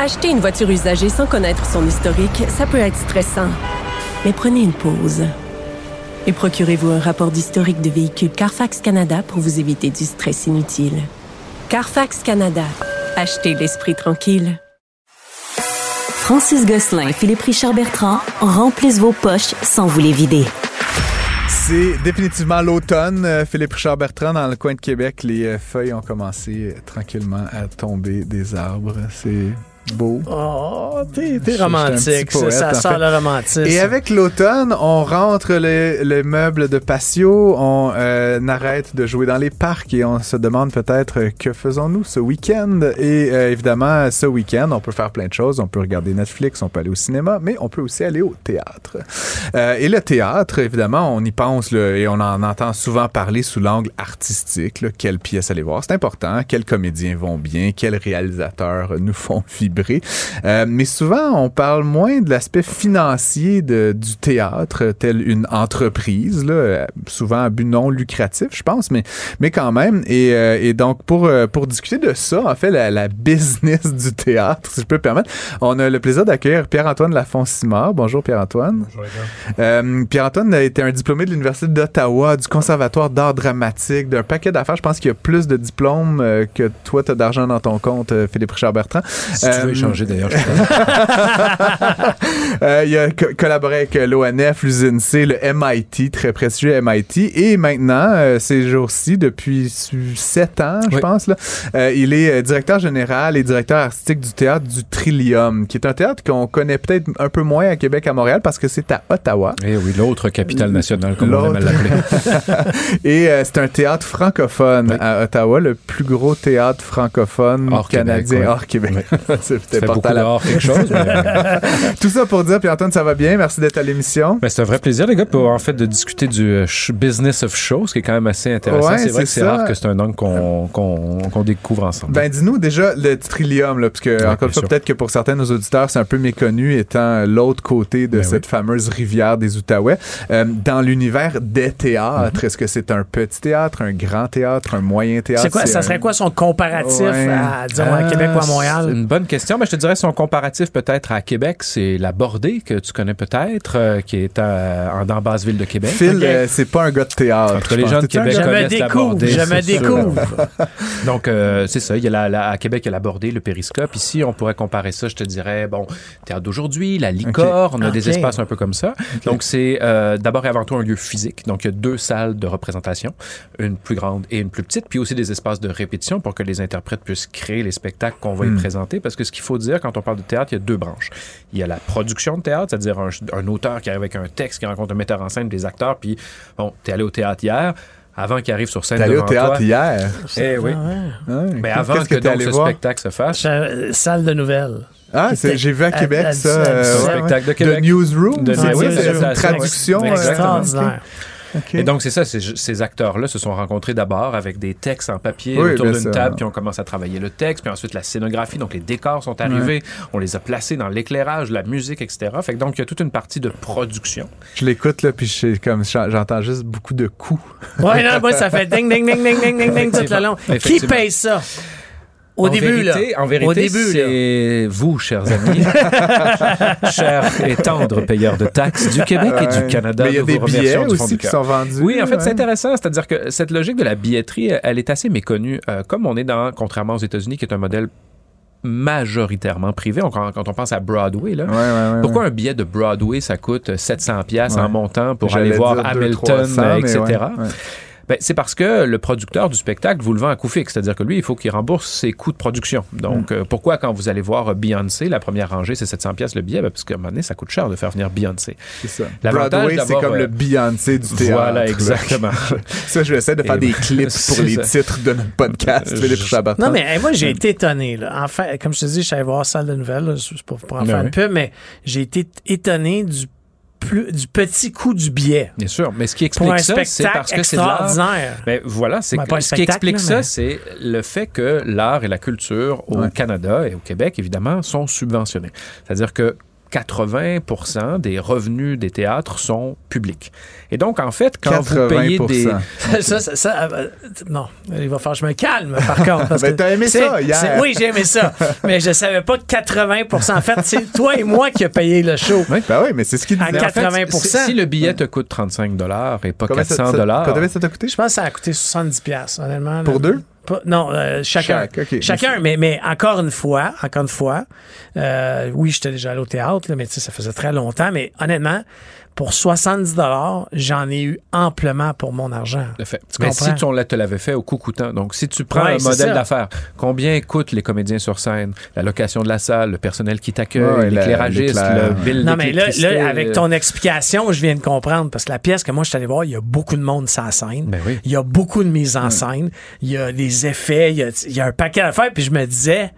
[SPEAKER 5] Acheter une voiture usagée sans connaître son historique, ça peut être stressant. Mais prenez une pause. Et procurez-vous un rapport d'historique de véhicule Carfax Canada pour vous éviter du stress inutile. Carfax Canada. Achetez l'esprit tranquille.
[SPEAKER 3] Francis Gosselin et Philippe Richard Bertrand remplissent vos poches sans vous les vider.
[SPEAKER 1] C'est définitivement l'automne. Euh, Philippe Richard Bertrand, dans le coin de Québec, les euh, feuilles ont commencé euh, tranquillement à tomber des arbres. C'est beau.
[SPEAKER 2] Oh, t'es, romantique.
[SPEAKER 1] poète,
[SPEAKER 2] ça
[SPEAKER 1] en
[SPEAKER 2] sent le romantisme.
[SPEAKER 1] Et avec l'automne, on rentre le, le meuble de patio, on euh, arrête de jouer dans les parcs et on se demande peut-être euh, que faisons-nous ce week-end? Et euh, évidemment, ce week-end, on peut faire plein de choses. On peut regarder Netflix, on peut aller au cinéma, mais on peut aussi aller au théâtre. Euh, et le théâtre, évidemment, on y pense là, et on en entend souvent parler sous l'angle artistique. Là, quelle pièce aller voir, c'est important. Quels comédiens vont bien, quels réalisateurs nous font vibrer? Euh, mais souvent, on parle moins de l'aspect financier de, du théâtre, tel une entreprise, là, euh, souvent à but non lucratif, je pense, mais, mais quand même. Et, euh, et donc, pour, euh, pour discuter de ça, en fait, la, la business du théâtre, si je peux me permettre, on a le plaisir d'accueillir Pierre-Antoine Lafont-Simard. Bonjour Pierre-Antoine.
[SPEAKER 6] Bonjour,
[SPEAKER 1] Euh, Pierre-Antoine a été un diplômé de l'Université d'Ottawa, du Conservatoire d'art dramatique, d'un paquet d'affaires. Je pense qu'il y a plus de diplômes euh, que toi, tu as d'argent dans ton compte, euh, Philippe Richard Bertrand.
[SPEAKER 6] Si tu veux échanger d'ailleurs, je.
[SPEAKER 1] Euh, il a co- collaboré avec euh, l'ONF, l'usine C, le MIT, très prestigieux MIT. Et maintenant, euh, ces jours-ci, depuis sept ans, je
[SPEAKER 6] Oui.
[SPEAKER 1] pense, là, il est directeur général et directeur artistique du théâtre du Trillium, qui est un théâtre qu'on connaît peut-être un peu moins à Québec, à Montréal, parce que c'est à Ottawa.
[SPEAKER 6] Eh oui, l'autre capitale nationale, comme on aime l'appeler.
[SPEAKER 1] Et euh, c'est un théâtre francophone
[SPEAKER 6] Oui.
[SPEAKER 1] à Ottawa, le plus gros théâtre francophone
[SPEAKER 6] Hors
[SPEAKER 1] canadien
[SPEAKER 6] Québec, ouais.
[SPEAKER 1] hors Québec. c'est
[SPEAKER 6] Ça fait
[SPEAKER 1] peut-être
[SPEAKER 6] beaucoup
[SPEAKER 1] porté à la-
[SPEAKER 6] dehors quelque chose, mais
[SPEAKER 1] Tout ça pour dire, Pierre-Antoine, ça va bien. Merci d'être à l'émission.
[SPEAKER 6] Ben, c'est un vrai plaisir, les gars, pour en fait de discuter du euh, business of show, ce qui est quand même assez intéressant.
[SPEAKER 1] Ouais,
[SPEAKER 6] c'est vrai que
[SPEAKER 1] c'est
[SPEAKER 6] rare que c'est un angle qu'on qu'on qu'on découvre ensemble.
[SPEAKER 1] Ben, dis-nous déjà le Trillium, là, parce que, encore une fois, peut-être que pour certains de nos auditeurs, c'est un peu méconnu, étant l'autre côté de
[SPEAKER 6] Ben
[SPEAKER 1] cette fameuse rivière des Outaouais. Euh, dans l'univers des théâtres,
[SPEAKER 6] Mhm.
[SPEAKER 1] est-ce que c'est un petit théâtre, un grand théâtre, un moyen théâtre?
[SPEAKER 2] C'est quoi, ça
[SPEAKER 1] un-
[SPEAKER 2] serait quoi son comparatif
[SPEAKER 1] Ouais.
[SPEAKER 2] à, disons, à Québec ou à
[SPEAKER 6] Ah,
[SPEAKER 2] Montréal?
[SPEAKER 6] une bonne question. Mais je te dirais son comparatif peut-être à Québec, c'est la Bordée que tu connais peut-être, euh, qui est à- en dans basse ville de Québec.
[SPEAKER 1] Phil, euh, c'est pas un gars de théâtre.
[SPEAKER 6] Entre
[SPEAKER 1] je
[SPEAKER 6] les
[SPEAKER 1] pense.
[SPEAKER 6] gens de Québec
[SPEAKER 2] Je me
[SPEAKER 6] connaissent la Bordée,
[SPEAKER 2] je me découvre.
[SPEAKER 6] Donc, euh, c'est ça. Il y a la, la- à Québec, il y a la Bordée, le Périscope. Ici, on pourrait comparer ça, je te dirais, bon, Théâtre d'aujourd'hui, la Licorne, on a des espaces un peu comme ça. Donc, c'est euh, d'abord et avant tout un lieu physique. Donc, il y a deux salles de représentation, une plus grande et une plus petite, puis aussi des espaces de répétition pour que les interprètes puissent créer les spectacles qu'on va y
[SPEAKER 1] Hmm.
[SPEAKER 6] présenter. Parce que ce qu'il faut dire quand on parle de théâtre, il y a deux branches. Il y a la production de théâtre, c'est-à-dire un, un auteur qui arrive avec un texte, qui rencontre un metteur en scène, des acteurs, puis, bon, t'es allé au théâtre hier. Avant qu'il arrive sur scène
[SPEAKER 1] T'es allé
[SPEAKER 6] devant
[SPEAKER 1] au théâtre
[SPEAKER 6] toi.
[SPEAKER 1] hier.
[SPEAKER 6] Eh oui.
[SPEAKER 2] Ah ouais.
[SPEAKER 6] Mais avant
[SPEAKER 1] Qu'est-ce
[SPEAKER 6] que,
[SPEAKER 1] t'es
[SPEAKER 6] donc
[SPEAKER 1] allé
[SPEAKER 6] ce
[SPEAKER 1] voir?
[SPEAKER 6] spectacle se fasse,
[SPEAKER 2] Euh, Salle de nouvelles.
[SPEAKER 1] Ah, c'est- j'ai vu à Québec
[SPEAKER 2] à-
[SPEAKER 1] ça.
[SPEAKER 2] à-
[SPEAKER 1] euh, ouais,
[SPEAKER 6] spectacle de. Québec.
[SPEAKER 1] De Newsroom.
[SPEAKER 6] De-
[SPEAKER 1] c'est
[SPEAKER 2] oui,
[SPEAKER 1] c'est une traduction. Euh,
[SPEAKER 2] Extraordinaire.
[SPEAKER 1] Ok.
[SPEAKER 6] Et donc, c'est ça, ces, acteurs-là se sont rencontrés d'abord avec des textes en papier
[SPEAKER 1] Oui,
[SPEAKER 6] autour d'une table, puis on commence à travailler le texte, puis ensuite la scénographie, donc les décors sont arrivés, on les a placés dans l'éclairage, la musique, etc. Fait que donc, il y a toute une partie de production.
[SPEAKER 1] Je l'écoute là, puis je sais comme j'entends juste beaucoup de coups.
[SPEAKER 2] Ouais, non, moi, ça fait ding, ding, ding, ding, ding, ding, ding tout le long. Qui paye ça? Au
[SPEAKER 6] En
[SPEAKER 2] début,
[SPEAKER 6] vérité,
[SPEAKER 2] là.
[SPEAKER 6] En vérité,
[SPEAKER 2] Au début, là.
[SPEAKER 6] c'est vous, chers amis, chers et tendres payeurs de taxes du Québec et du Canada.
[SPEAKER 1] Mais il y a des billets aussi qui
[SPEAKER 6] cœur.
[SPEAKER 1] sont vendus.
[SPEAKER 6] Oui, en fait, c'est intéressant. C'est-à-dire que cette logique de la billetterie, elle est assez méconnue. Euh, comme on est dans, contrairement aux États-Unis, qui est un modèle majoritairement privé, on- quand, quand on pense à Broadway, là,
[SPEAKER 1] Ouais, ouais, ouais,
[SPEAKER 6] pourquoi
[SPEAKER 1] ouais.
[SPEAKER 6] un billet de Broadway, ça coûte 700 pièces
[SPEAKER 1] Ouais.
[SPEAKER 6] en montant pour
[SPEAKER 1] J'allais
[SPEAKER 6] aller voir
[SPEAKER 1] dire
[SPEAKER 6] Hamilton,
[SPEAKER 1] 300, mais
[SPEAKER 6] etc. Ben, c'est parce que le producteur du spectacle vous le vend à coût fixe, c'est-à-dire que lui, il faut qu'il rembourse ses coûts de production. Donc, euh, pourquoi quand vous allez voir Beyoncé, la première rangée, c'est 700 pièces le billet? Ben, parce qu'à un moment donné, ça coûte cher de faire venir Beyoncé.
[SPEAKER 1] C'est ça.
[SPEAKER 6] L'avantage
[SPEAKER 1] Broadway, c'est comme
[SPEAKER 6] euh,
[SPEAKER 1] le Beyoncé du théâtre.
[SPEAKER 6] Voilà,
[SPEAKER 1] là.
[SPEAKER 6] exactement.
[SPEAKER 1] ça, je vais essayer de faire
[SPEAKER 6] Et
[SPEAKER 1] des clips pour les
[SPEAKER 6] ça.
[SPEAKER 1] titres de notre podcast, Philippe.
[SPEAKER 2] Non, mais hey, moi, j'ai été étonné. Là. En fait, comme je te dis, je suis allé voir Salle de Nouvelles, là, c'est pour, pour en
[SPEAKER 6] Ben
[SPEAKER 2] faire
[SPEAKER 6] oui.
[SPEAKER 2] un peu, mais j'ai été étonné du, plus, du petit coût du billet.
[SPEAKER 6] Bien sûr, mais ce qui explique ça, c'est parce que c'est de l'art.
[SPEAKER 2] extraordinaire.
[SPEAKER 6] Ben, voilà, c'est
[SPEAKER 2] Ben,
[SPEAKER 6] ce qui explique
[SPEAKER 2] là,
[SPEAKER 6] ça,
[SPEAKER 2] mais-
[SPEAKER 6] c'est le fait que l'art et la culture au
[SPEAKER 1] Ouais.
[SPEAKER 6] Canada et au Québec, évidemment, sont subventionnés. C'est-à-dire que 80% des revenus des théâtres sont publics. Et donc, en fait, quand vous payez des...
[SPEAKER 1] 80%.
[SPEAKER 2] ça, ça, ça, euh, non, il va falloir que je me calme, par contre. Parce
[SPEAKER 1] Ben,
[SPEAKER 2] que
[SPEAKER 1] t'as aimé ça hier.
[SPEAKER 2] Oui, j'ai aimé ça. mais je savais pas que 80 En fait, c'est toi et moi qui a payé le show.
[SPEAKER 6] Oui.
[SPEAKER 1] Ben oui, mais c'est ce qu'il
[SPEAKER 2] À
[SPEAKER 1] disait.
[SPEAKER 6] Mais en fait,
[SPEAKER 2] 80%.
[SPEAKER 6] si- le billet te coûte 35 et pas
[SPEAKER 1] Combien ça-
[SPEAKER 6] 400
[SPEAKER 1] ça- ça t'a coûté?
[SPEAKER 2] Je pense que ça a coûté 70 pièces honnêtement.
[SPEAKER 1] Pour
[SPEAKER 2] là.
[SPEAKER 1] deux?
[SPEAKER 2] Non, euh, chacun.
[SPEAKER 1] Chaque.
[SPEAKER 2] Chacun, mais, mais encore une fois, encore une fois, euh, oui, j'étais déjà allé au théâtre, là, mais tu sais, ça faisait très longtemps, mais honnêtement, pour 70 j'en ai eu amplement pour mon argent.
[SPEAKER 6] de fait.
[SPEAKER 2] Tu
[SPEAKER 6] Mais
[SPEAKER 2] comprends?
[SPEAKER 6] si tu on te l'avait fait au coût coûtant, donc si tu prends
[SPEAKER 2] Ouais,
[SPEAKER 6] un modèle d'affaires, combien coûtent les comédiens sur scène, la location de la salle, le personnel qui t'accueille,
[SPEAKER 1] Ouais, la-
[SPEAKER 6] l'éclairagiste,
[SPEAKER 1] l'éclair.
[SPEAKER 6] le bill
[SPEAKER 2] Non, mais là, avec ton explication, je viens de comprendre, parce que la pièce que moi, je suis allé voir, il y a beaucoup de monde sur la scène.
[SPEAKER 6] Ben oui.
[SPEAKER 2] Il y a beaucoup de mise en scène. Il y a des effets. Il y a, il y a un paquet d'affaires. Puis je me disais,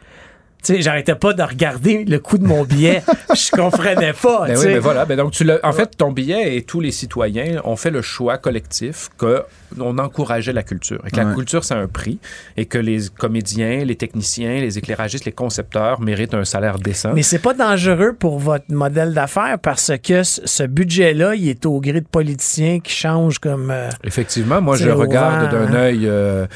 [SPEAKER 2] tu sais, j'arrêtais pas de regarder le coût de mon billet. je comprenais pas,
[SPEAKER 6] Ben oui, mais voilà. Ben donc, tu l'as- en fait, ton billet et tous les citoyens ont fait le choix collectif que on encourageait la culture et que la culture, c'est un prix et que les comédiens, les techniciens, les éclairagistes, les concepteurs méritent un salaire décent.
[SPEAKER 2] Mais c'est pas dangereux pour votre modèle d'affaires parce que ce budget-là, il est au gré de politiciens qui changent comme. euh,
[SPEAKER 6] Effectivement, moi, je regarde d'un
[SPEAKER 2] hein.
[SPEAKER 6] œil euh,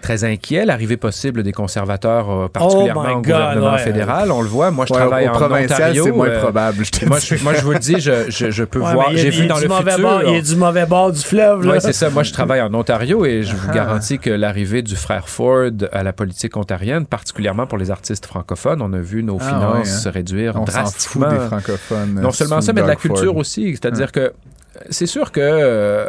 [SPEAKER 6] très inquiet l'arrivée possible des conservateurs, euh, particulièrement
[SPEAKER 2] Oh my
[SPEAKER 6] au
[SPEAKER 2] God,
[SPEAKER 6] gouvernement
[SPEAKER 2] ouais.
[SPEAKER 6] fédéral. On le voit. Moi, je
[SPEAKER 1] Ouais,
[SPEAKER 6] travaille
[SPEAKER 1] au
[SPEAKER 6] en
[SPEAKER 1] provincial,
[SPEAKER 6] Ontario.
[SPEAKER 1] c'est moins
[SPEAKER 6] euh,
[SPEAKER 1] probable, je
[SPEAKER 6] moi, je, moi, je vous le dis, je, je, je peux
[SPEAKER 2] ouais,
[SPEAKER 6] voir.
[SPEAKER 2] mais il y a-
[SPEAKER 6] J'ai vu dans
[SPEAKER 2] du
[SPEAKER 6] le
[SPEAKER 2] mauvais
[SPEAKER 6] futur.
[SPEAKER 2] bord, il y a du mauvais bord du fleuve.
[SPEAKER 6] Oui, c'est ça. Moi, je travaille en Ontario et je
[SPEAKER 1] Ah.
[SPEAKER 6] vous garantis que l'arrivée du frère Ford à la politique ontarienne, particulièrement pour les artistes francophones, on a vu nos
[SPEAKER 1] Ah
[SPEAKER 6] finances
[SPEAKER 1] ouais, hein.
[SPEAKER 6] se réduire
[SPEAKER 1] On s'en fout
[SPEAKER 6] drastiquement.
[SPEAKER 1] des francophones.
[SPEAKER 6] Non
[SPEAKER 1] euh,
[SPEAKER 6] seulement ça, mais de la
[SPEAKER 1] Ford.
[SPEAKER 6] culture aussi. C'est-à-dire que c'est sûr que euh,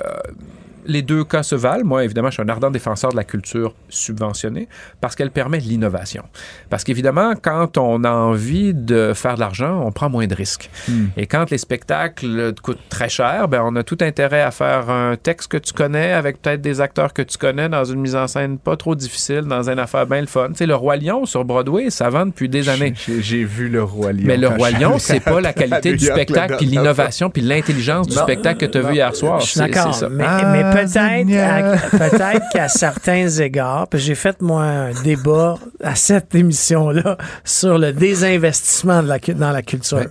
[SPEAKER 6] les deux cas se valent. Moi, évidemment, je suis un ardent défenseur de la culture subventionnée parce qu'elle permet l'innovation. Parce qu'évidemment, quand on a envie de faire de l'argent, on prend moins de risques.
[SPEAKER 1] Hmm.
[SPEAKER 6] Et quand les spectacles coûtent très cher, ben, on a tout intérêt à faire un texte que tu connais avec peut-être des acteurs que tu connais dans une mise en scène pas trop difficile, dans une affaire bien le fun. Tu sais, le Roi Lion sur Broadway, ça vend depuis des années.
[SPEAKER 1] J'ai vu le Roi Lion.
[SPEAKER 6] Mais le Roi Lion, c'est pas la qualité du spectacle, puis l'innovation, puis l'intelligence du
[SPEAKER 1] Non,
[SPEAKER 6] spectacle que tu as vu hier soir.
[SPEAKER 2] Je suis
[SPEAKER 6] C'est-
[SPEAKER 2] d'accord,
[SPEAKER 6] c'est ça.
[SPEAKER 2] mais,
[SPEAKER 1] Ah,
[SPEAKER 2] mais peut-être
[SPEAKER 1] Zénia.
[SPEAKER 2] à- peut-être qu'à certains égards, puis j'ai fait moi un débat à cette émission-là sur le désinvestissement de la, cu- dans la culture.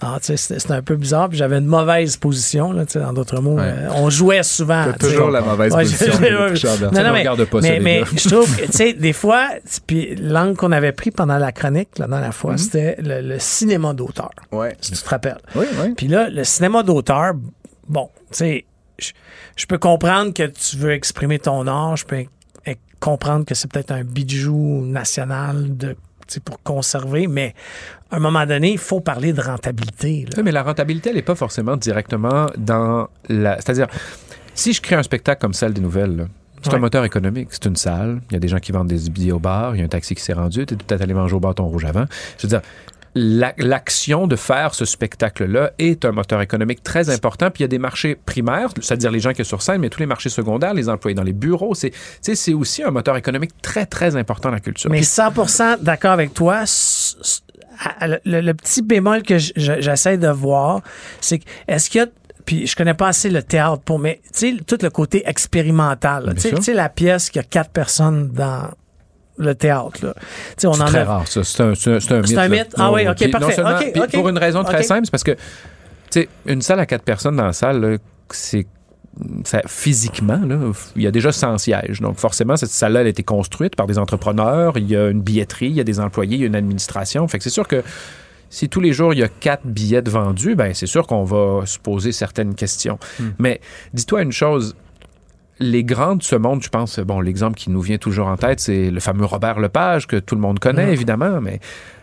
[SPEAKER 2] Ah, tu sais, C'était c'était un peu bizarre, puis j'avais une mauvaise position, là, tu sais, en d'autres mots.
[SPEAKER 1] Ouais.
[SPEAKER 2] euh, on jouait souvent.
[SPEAKER 1] T'as toujours la mauvaise
[SPEAKER 2] Ouais,
[SPEAKER 1] position.
[SPEAKER 2] je-. Non, non, mais,
[SPEAKER 6] regarde pas ça,
[SPEAKER 2] mais, je trouve que, tu sais, des fois, puis l'angle qu'on avait pris pendant la chronique, la dernière fois, c'était le, le cinéma d'auteur,
[SPEAKER 1] Ouais.
[SPEAKER 2] si tu te rappelles.
[SPEAKER 1] Oui, oui.
[SPEAKER 2] Puis là, le cinéma d'auteur, bon, tu sais, je- je peux comprendre que tu veux exprimer ton art, je peux comprendre que c'est peut-être un bijou national de pour conserver, mais à un moment donné, il faut parler de rentabilité. là.
[SPEAKER 6] Oui, mais la rentabilité, elle n'est pas forcément directement dans la. C'est-à-dire, si je crée un spectacle comme Salle des Nouvelles, là, c'est un moteur économique. C'est une salle. Il y a des gens qui vendent des billets au bar. Il y a un taxi qui s'est rendu. Tu es peut-être allé manger au bâton rouge avant. Je veux dire, l'action de faire ce spectacle-là est un moteur économique très important. Puis il y a des marchés primaires, c'est-à-dire les gens qui sont sur scène, mais tous les marchés secondaires, les employés dans les bureaux. C'est c'est aussi un moteur économique très, très important, la culture.
[SPEAKER 2] Mais
[SPEAKER 6] Puis
[SPEAKER 2] 100% d'accord avec toi. Le, le petit bémol que j'essaie de voir, c'est que est-ce qu'il y a puis je connais pas assez le théâtre pour mais tu sais tout le côté expérimental tu sais, la pièce qui a quatre personnes dans le théâtre là. On
[SPEAKER 6] C'est
[SPEAKER 2] en
[SPEAKER 6] très
[SPEAKER 2] a
[SPEAKER 6] rare, ça. C'est un, c'est un- mythe.
[SPEAKER 2] C'est un mythe? Ah oui, ok,
[SPEAKER 6] Puis non
[SPEAKER 2] parfait. ok.
[SPEAKER 6] Pour une raison très simple, c'est parce que, tu sais, une salle à quatre personnes dans la salle, là, c'est. ça- physiquement, là, il y a déjà 100 sièges. Donc, forcément, cette salle-là, elle a été construite par des entrepreneurs. Il y a une billetterie, il y a des employés, il y a une administration. Fait que c'est sûr que si tous les jours, il y a quatre billets vendus, ben c'est sûr qu'on va se poser certaines questions. Mais dis-toi une chose, les grands de ce monde, je pense, bon, l'exemple qui nous vient toujours en tête, c'est le fameux Robert Lepage, que tout le monde connaît,
[SPEAKER 2] Mhm.
[SPEAKER 6] évidemment, mais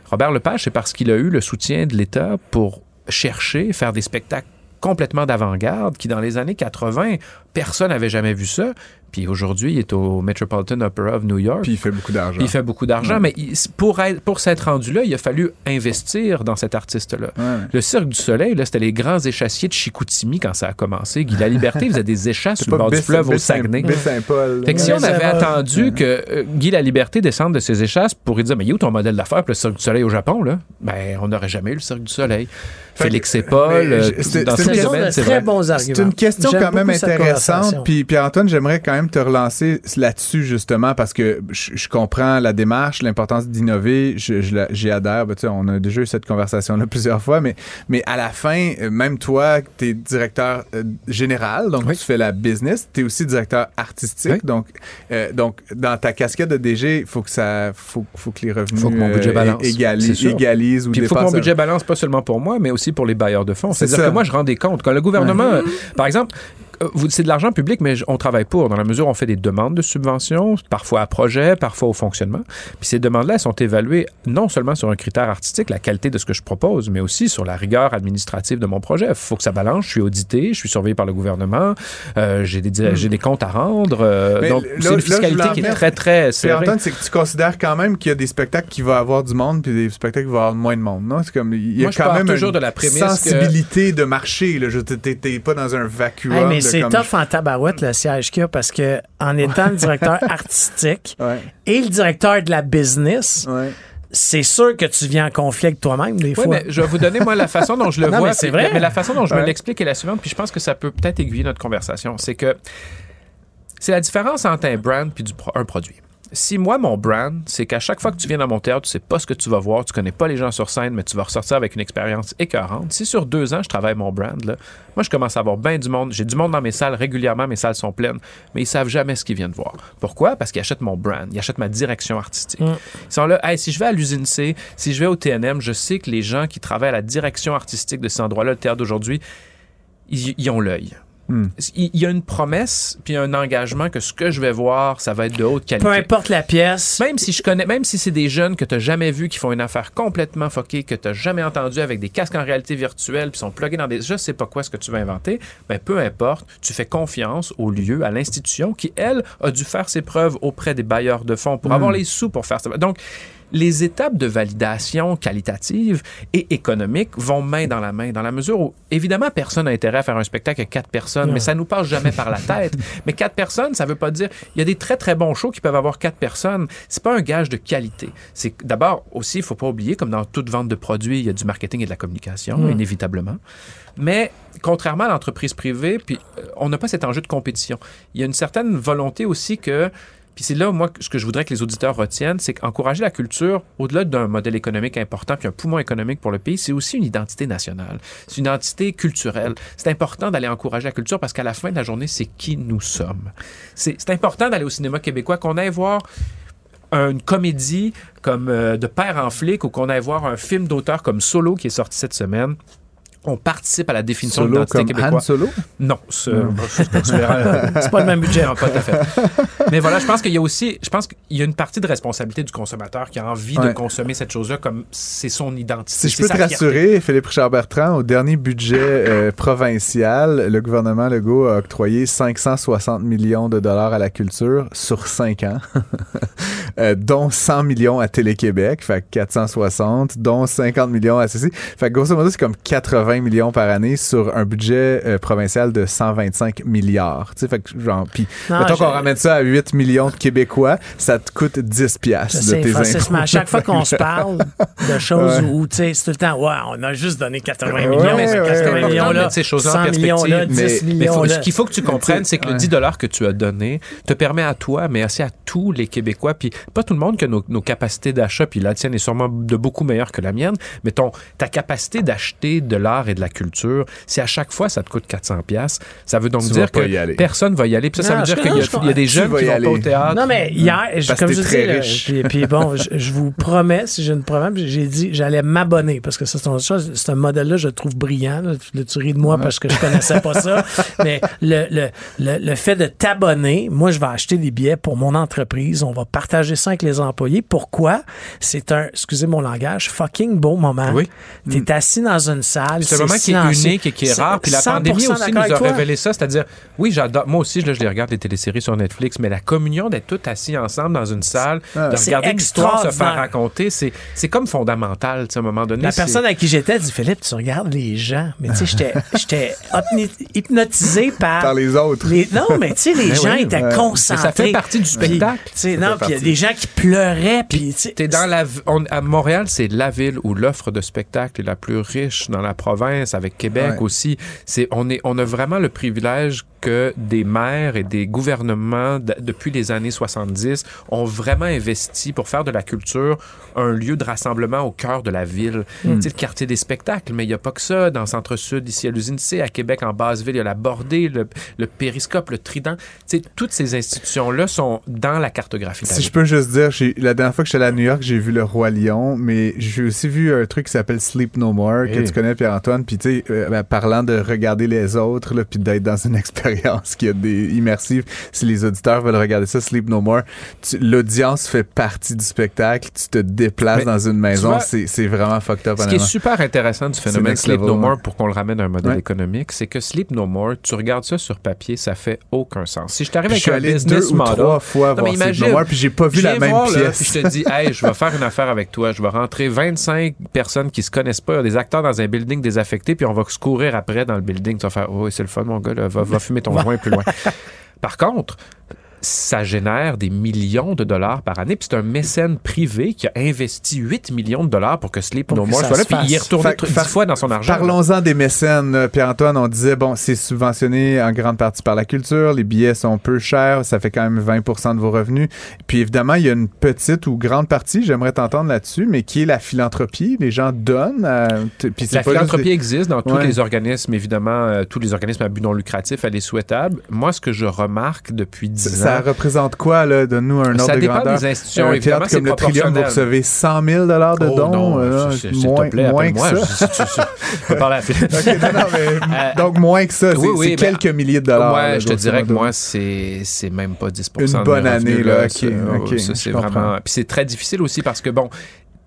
[SPEAKER 6] Robert Lepage, c'est parce qu'il a eu le soutien de l'État pour chercher, faire des spectacles complètement d'avant-garde qui, dans les années 80, personne n'avait jamais vu ça. Puis aujourd'hui, il est au Metropolitan Opera of New York.
[SPEAKER 1] Puis il fait beaucoup d'argent.
[SPEAKER 6] Il fait beaucoup d'argent, mais il- pour, être- pour s'être rendu là, il a fallu investir dans cet artiste-là.
[SPEAKER 1] Ouais.
[SPEAKER 6] Le Cirque du Soleil, là, c'était les grands échassiers de Chicoutimi quand ça a commencé. Guy La Liberté faisait des échasses sur le bord du fleuve au Saguenay.
[SPEAKER 1] Baie-Saint-Paul.
[SPEAKER 6] Fait que si on avait
[SPEAKER 2] va.
[SPEAKER 6] attendu que euh, Guy La Liberté descende de ses échasses pour lui dire Mais il est où ton modèle d'affaires pour le Cirque du Soleil au Japon là? Ben, on n'aurait jamais eu le Cirque du Soleil.
[SPEAKER 1] Fait
[SPEAKER 6] Félix et Paul, euh,
[SPEAKER 1] c'est-
[SPEAKER 6] dans
[SPEAKER 1] c'est
[SPEAKER 6] ce c'est
[SPEAKER 2] très
[SPEAKER 6] vrai.
[SPEAKER 2] bons arguments.
[SPEAKER 1] C'est une question
[SPEAKER 2] J'aime
[SPEAKER 1] quand même intéressante. Puis, puis Antoine, j'aimerais quand même te relancer là-dessus justement parce que je, je comprends la démarche, l'importance d'innover. Je- je la- J'y adhère. Ben, tu sais, on a déjà eu cette conversation-là plusieurs fois, mais, mais à la fin, euh, même toi, tu es directeur euh, général, donc
[SPEAKER 6] Oui.
[SPEAKER 1] tu fais la business. Tu es aussi directeur artistique.
[SPEAKER 6] Oui.
[SPEAKER 1] Donc, euh, donc, dans ta casquette de DG, il faut que ça, faut, faut que les revenus
[SPEAKER 6] Faut que mon budget balance,
[SPEAKER 1] égalisent ou
[SPEAKER 6] Puis il faut que mon budget balance pas seulement pour moi, mais aussi pour les bailleurs de fonds.
[SPEAKER 1] C'est
[SPEAKER 6] C'est-à-dire que moi, je rends des comptes. Quand le gouvernement, euh, par exemple, c'est de l'argent public, mais on travaille pour, dans la mesure où on fait des demandes de subventions, parfois à projet, parfois au fonctionnement. Puis ces demandes-là elles sont évaluées non seulement sur un critère artistique, la qualité de ce que je propose, mais aussi sur la rigueur administrative de mon projet. Il faut que ça balance. Je suis audité, je suis surveillé par le gouvernement, euh, j'ai des, j'ai des comptes à rendre. euh,
[SPEAKER 1] Hmm.
[SPEAKER 6] Donc, c'est une fiscalité qui est très, très serrée.
[SPEAKER 1] Antoine, c'est que tu considères quand même qu'il y a des spectacles qui vont avoir du monde puis des spectacles qui vont avoir moins de monde, non? C'est comme, il y a
[SPEAKER 6] Moi,
[SPEAKER 1] quand même
[SPEAKER 6] toujours
[SPEAKER 1] une
[SPEAKER 6] de la prémisse que-
[SPEAKER 1] sensibilité de marché, là. Je t'es- pas dans un vacuum.
[SPEAKER 2] Hey, mais
[SPEAKER 1] de
[SPEAKER 2] c'est
[SPEAKER 1] comme-
[SPEAKER 2] tough en tabarouette le siège qu'il y a parce que en étant le directeur artistique
[SPEAKER 1] Ouais,
[SPEAKER 2] et le directeur de la business,
[SPEAKER 1] ouais.
[SPEAKER 2] c'est sûr que tu viens en conflit avec toi-même des
[SPEAKER 6] Oui,
[SPEAKER 2] fois.
[SPEAKER 6] mais je vais vous donner, moi, la façon dont je le
[SPEAKER 2] Non,
[SPEAKER 6] vois.
[SPEAKER 2] mais c'est vrai.
[SPEAKER 6] Mais la façon dont je me l'explique est la suivante, puis je pense que ça peut peut-être aiguiller notre conversation. C'est que c'est la différence entre un brand puis du un produit. Si moi, mon brand, c'est qu'à chaque fois que tu viens dans mon théâtre, tu sais pas ce que tu vas voir, tu connais pas les gens sur scène, mais tu vas ressortir avec une expérience écœurante. Si sur deux ans, je travaille mon brand, là, moi, je commence à avoir bien du monde. J'ai du monde dans mes salles régulièrement, mes salles sont pleines, mais ils savent jamais ce qu'ils viennent voir. Pourquoi? Parce qu'ils achètent mon brand, ils achètent ma direction artistique.
[SPEAKER 2] Mm.
[SPEAKER 6] Ils sont là, hey, si je vais à l'usine C, si je vais au TNM, je sais que les gens qui travaillent à la direction artistique de cet endroit-là, le théâtre d'aujourd'hui, ils, ils ont l'œil.
[SPEAKER 1] Hmm.
[SPEAKER 6] Il y a une promesse puis un engagement que ce que je vais voir, ça va être de haute qualité.
[SPEAKER 2] Peu importe la pièce.
[SPEAKER 6] Même si je connais, même si c'est des jeunes que tu n'as jamais vus qui font une affaire complètement foquée, que tu n'as jamais entendu avec des casques en réalité virtuelle, puis sont plugués dans des. Je sais pas quoi ce que tu vas inventer, mais peu importe, tu fais confiance au lieu, à l'institution qui, elle, a dû faire ses preuves auprès des bailleurs de fonds pour avoir les sous pour faire ça. Donc, les étapes de validation qualitative et économique vont main dans la main, dans la mesure où, évidemment, personne n'a intérêt à faire un spectacle avec quatre personnes, mais ça nous passe jamais par la tête. Mais quatre personnes, ça veut pas dire... Il y a des très, très bons shows qui peuvent avoir quatre personnes. C'est pas un gage de qualité. C'est D'abord, aussi, il faut pas oublier, comme dans toute vente de produits, il y a du marketing et de la communication, inévitablement. Mais contrairement à l'entreprise privée, puis euh, on n'a pas cet enjeu de compétition. Il y a une certaine volonté aussi que puis c'est là, moi, ce que je voudrais que les auditeurs retiennent, c'est qu'encourager la culture, au-delà d'un modèle économique important, puis un poumon économique pour le pays, c'est aussi une identité nationale. C'est une identité culturelle. C'est important d'aller encourager la culture parce qu'à la fin de la journée, c'est qui nous sommes. C'est important d'aller au cinéma québécois, qu'on aille voir une comédie comme euh, de père en flic ou qu'on aille voir un film d'auteur comme Solo qui est sorti cette semaine. On participe à la définition de l'identité
[SPEAKER 1] comme Han
[SPEAKER 6] québécoise.
[SPEAKER 1] Solo?
[SPEAKER 6] Non.
[SPEAKER 2] C'est pas le même budget.
[SPEAKER 6] Pas tout à fait. Mais voilà, je pense qu'il y a aussi, je pense qu'il y a une partie de responsabilité du consommateur qui a envie de consommer cette chose-là comme c'est son identité.
[SPEAKER 1] Si je peux te
[SPEAKER 6] fierté.
[SPEAKER 1] rassurer, Philippe Richard Bertrand, au dernier budget euh, provincial, le gouvernement Legault a octroyé 560 millions de dollars à la culture sur 5 ans, Euh, dont 100 millions à Télé-Québec, fait que 460, dont 50 millions à ceci. Fait que grosso modo, c'est comme 80 millions par année sur un budget euh, provincial de 125 milliards. Tu sais, fait que genre, puis mettons qu'on ramène ça à 8 millions de Québécois, ça te coûte 10
[SPEAKER 2] Je
[SPEAKER 1] piastres de tes
[SPEAKER 2] Francis,
[SPEAKER 1] impôts.
[SPEAKER 2] à chaque fois qu'on se parle de choses
[SPEAKER 1] Ouais.
[SPEAKER 2] où, tu sais, c'est tout le temps, ouais, on a juste donné 80
[SPEAKER 1] Ouais,
[SPEAKER 2] millions,
[SPEAKER 1] ouais,
[SPEAKER 2] mais
[SPEAKER 1] ouais,
[SPEAKER 2] 80
[SPEAKER 1] ouais.
[SPEAKER 2] millions là,
[SPEAKER 6] ces choses-là en
[SPEAKER 2] 100 millions là, 10
[SPEAKER 6] Mais
[SPEAKER 2] millions
[SPEAKER 6] faut-
[SPEAKER 2] là.
[SPEAKER 6] ce qu'il faut que tu comprennes, c'est que le
[SPEAKER 1] Ouais.
[SPEAKER 6] 10 dollars que tu as donné te permet à toi, mais aussi à tous les Québécois, puis pas tout le monde qui a nos, nos capacités d'achat, puis la tienne est sûrement de beaucoup meilleure que la mienne, mais ton, ta capacité d'acheter de l'art et de la culture, si à chaque fois ça te coûte 400 pièces, ça veut donc
[SPEAKER 1] Tu
[SPEAKER 6] dire que
[SPEAKER 1] y aller.
[SPEAKER 6] personne va y aller. Puis ça, veut dire qu'il y, a- il y a des jeunes qui
[SPEAKER 1] y
[SPEAKER 6] vont
[SPEAKER 1] aller.
[SPEAKER 6] pas au théâtre.
[SPEAKER 2] Non, mais hier, je-
[SPEAKER 1] Parce
[SPEAKER 2] comme
[SPEAKER 1] que
[SPEAKER 2] je dis,
[SPEAKER 1] très
[SPEAKER 2] là,
[SPEAKER 1] riche.
[SPEAKER 2] puis, puis bon, je, je vous promets, si j'ai une promesse, j'ai dit j'allais m'abonner parce que ça, c'est une autre chose. C'est un modèle-là, je le trouve brillant. Là, tu ris de moi parce que je connaissais pas ça. Mais le, le, le, le fait de t'abonner, moi, je vais acheter des billets pour mon entreprise. On va partager partager ça avec les employés. Pourquoi? C'est un, excusez mon langage, fucking beau moment.
[SPEAKER 6] Oui.
[SPEAKER 2] T'es assis dans une salle.
[SPEAKER 6] C'est un moment qui est unique et qui est rare. Puis la
[SPEAKER 2] 100%
[SPEAKER 6] pandémie aussi nous a révélé ça. C'est-à-dire, oui, j'adore. Moi aussi, là, je les regarde les téléséries sur Netflix, mais la communion d'être tous assis ensemble dans une salle,
[SPEAKER 1] Ah.
[SPEAKER 6] de regarder l'histoire se faire raconter, c'est, c'est comme fondamental, tu sais, à un moment donné.
[SPEAKER 2] La personne à qui j'étais dit Philippe, tu regardes les gens. Mais tu sais, j'étais- hypnotisé par.
[SPEAKER 1] Par les autres.
[SPEAKER 2] les- Non, mais tu sais, les
[SPEAKER 6] Ben
[SPEAKER 2] gens
[SPEAKER 6] oui,
[SPEAKER 2] étaient
[SPEAKER 1] ouais.
[SPEAKER 2] concentrés.
[SPEAKER 6] Mais ça fait partie du spectacle.
[SPEAKER 2] Non, puis il y a des gens qui pleuraient. Puis,
[SPEAKER 6] T'es dans la, on- à Montréal, c'est la ville où l'offre de spectacle est la plus riche dans la province, avec Québec
[SPEAKER 1] Ouais.
[SPEAKER 6] aussi. C'est, on, est, on a vraiment le privilège que des maires et des gouvernements, depuis les années 70, ont vraiment investi pour faire de la culture un lieu de rassemblement au cœur de la ville.
[SPEAKER 2] Hmm.
[SPEAKER 6] Tu sais, le quartier des spectacles, mais il n'y a pas que ça. Dans le centre-sud, ici à l'usine C, à Québec, en basse-ville, il y a la Bordée, le, le Périscope, le Trident. Tu sais, toutes ces institutions-là sont dans la cartographie
[SPEAKER 1] Si je peux juste dire, la dernière fois que j'étais allé à New York, j'ai vu le Roi Lion, mais j'ai aussi vu un truc qui s'appelle Sleep No More, que
[SPEAKER 6] Oui.
[SPEAKER 1] tu connais, Pierre-Antoine. Puis, tu sais, euh, ben, parlant de regarder les autres, là, puis d'être dans une expérience qui est des immersive, si les auditeurs veulent regarder ça, Sleep No More, l'audience fait partie du spectacle. Tu te déplaces
[SPEAKER 6] Mais
[SPEAKER 1] dans une maison, c'est vraiment fucked up.
[SPEAKER 6] Ce qui est super intéressant du phénomène Sleep No More, pour qu'on le ramène à un modèle
[SPEAKER 1] Ouais.
[SPEAKER 6] économique, c'est que Sleep No More, tu regardes ça sur papier, ça fait aucun sens. Si je t'arrive avec un
[SPEAKER 1] allé deux
[SPEAKER 6] business
[SPEAKER 1] ou
[SPEAKER 6] model,
[SPEAKER 1] trois fois
[SPEAKER 6] Non,
[SPEAKER 1] voir
[SPEAKER 6] mais
[SPEAKER 1] Sleep No More, puis j'ai pas vu la même
[SPEAKER 6] voir, là,
[SPEAKER 1] pièce.
[SPEAKER 6] puis je te dis, hey, je vais faire une affaire avec toi. Je vais rentrer 25 personnes qui se connaissent pas, des acteurs dans un building désaffecté, puis on va se courir après dans le building. Tu vas faire, oh, c'est le fun, mon gars, là, va, va fumer ton joint plus loin. Par contre, ça génère des millions de dollars par année. Puis c'est un mécène privé qui a investi 8 millions de dollars pour que Sleep No More soit là. Puis il est retourné
[SPEAKER 1] Fait que
[SPEAKER 6] 10
[SPEAKER 1] par-
[SPEAKER 6] fois dans son argent.
[SPEAKER 1] Parlons-en des mécènes. euh, Pierre-Antoine, on disait, bon, c'est subventionné en grande partie par la culture, les billets sont peu chers, ça fait quand même 20% de vos revenus. Puis évidemment, il y a une petite ou grande partie, j'aimerais t'entendre là-dessus, mais qui est la philanthropie. Les gens donnent. euh, puis c'est
[SPEAKER 6] La philanthropie
[SPEAKER 1] des-
[SPEAKER 6] existe dans tous
[SPEAKER 1] Ouais.
[SPEAKER 6] les organismes, évidemment, euh, tous les organismes à but non lucratif, elle est souhaitable. Moi, ce que je remarque depuis 10
[SPEAKER 1] Ça
[SPEAKER 6] ans,
[SPEAKER 1] représente quoi, là? Donne-nous un ordre
[SPEAKER 6] ça
[SPEAKER 1] de
[SPEAKER 6] dépend
[SPEAKER 1] grandeur.
[SPEAKER 6] des institutions.
[SPEAKER 1] un théâtre comme le Trillium, vous recevez 100 000 de
[SPEAKER 6] Oh
[SPEAKER 1] dons.
[SPEAKER 6] non,
[SPEAKER 1] euh, moins,
[SPEAKER 6] plaît,
[SPEAKER 1] moins que ça.
[SPEAKER 6] Je, je- je- je peux parler à Philippe.
[SPEAKER 1] Ok, non, non, mais-
[SPEAKER 6] Euh,
[SPEAKER 1] donc moins que ça, c'est
[SPEAKER 6] oui, oui, mais-
[SPEAKER 1] quelques milliers de dollars.
[SPEAKER 6] Ouais,
[SPEAKER 1] là,
[SPEAKER 6] je te dirais que moi, c'est c'est même pas 10
[SPEAKER 1] Une bonne année, là, ok,
[SPEAKER 6] Ça,
[SPEAKER 1] ok,
[SPEAKER 6] ça,
[SPEAKER 1] je
[SPEAKER 6] c'est
[SPEAKER 1] comprends.
[SPEAKER 6] vraiment. Puis c'est très difficile aussi parce que, bon,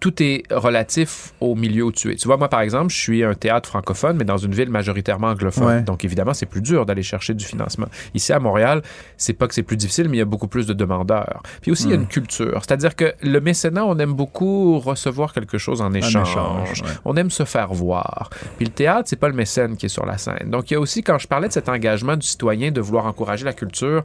[SPEAKER 6] tout est relatif au milieu où tu es. Tu vois, moi, par exemple, je suis un théâtre francophone, mais dans une ville majoritairement anglophone.
[SPEAKER 1] Ouais.
[SPEAKER 6] Donc, évidemment, c'est plus dur d'aller chercher du financement. Ici, à Montréal, c'est pas que c'est plus difficile, mais il y a beaucoup plus de demandeurs. Puis aussi, il y a une culture. C'est-à-dire que le mécénat, on aime beaucoup recevoir quelque chose en échange.
[SPEAKER 1] échange, ouais.
[SPEAKER 6] On aime se faire voir. Puis le théâtre, c'est pas le mécène qui est sur la scène. Donc, il y a aussi, quand je parlais de cet engagement du citoyen de vouloir encourager la culture,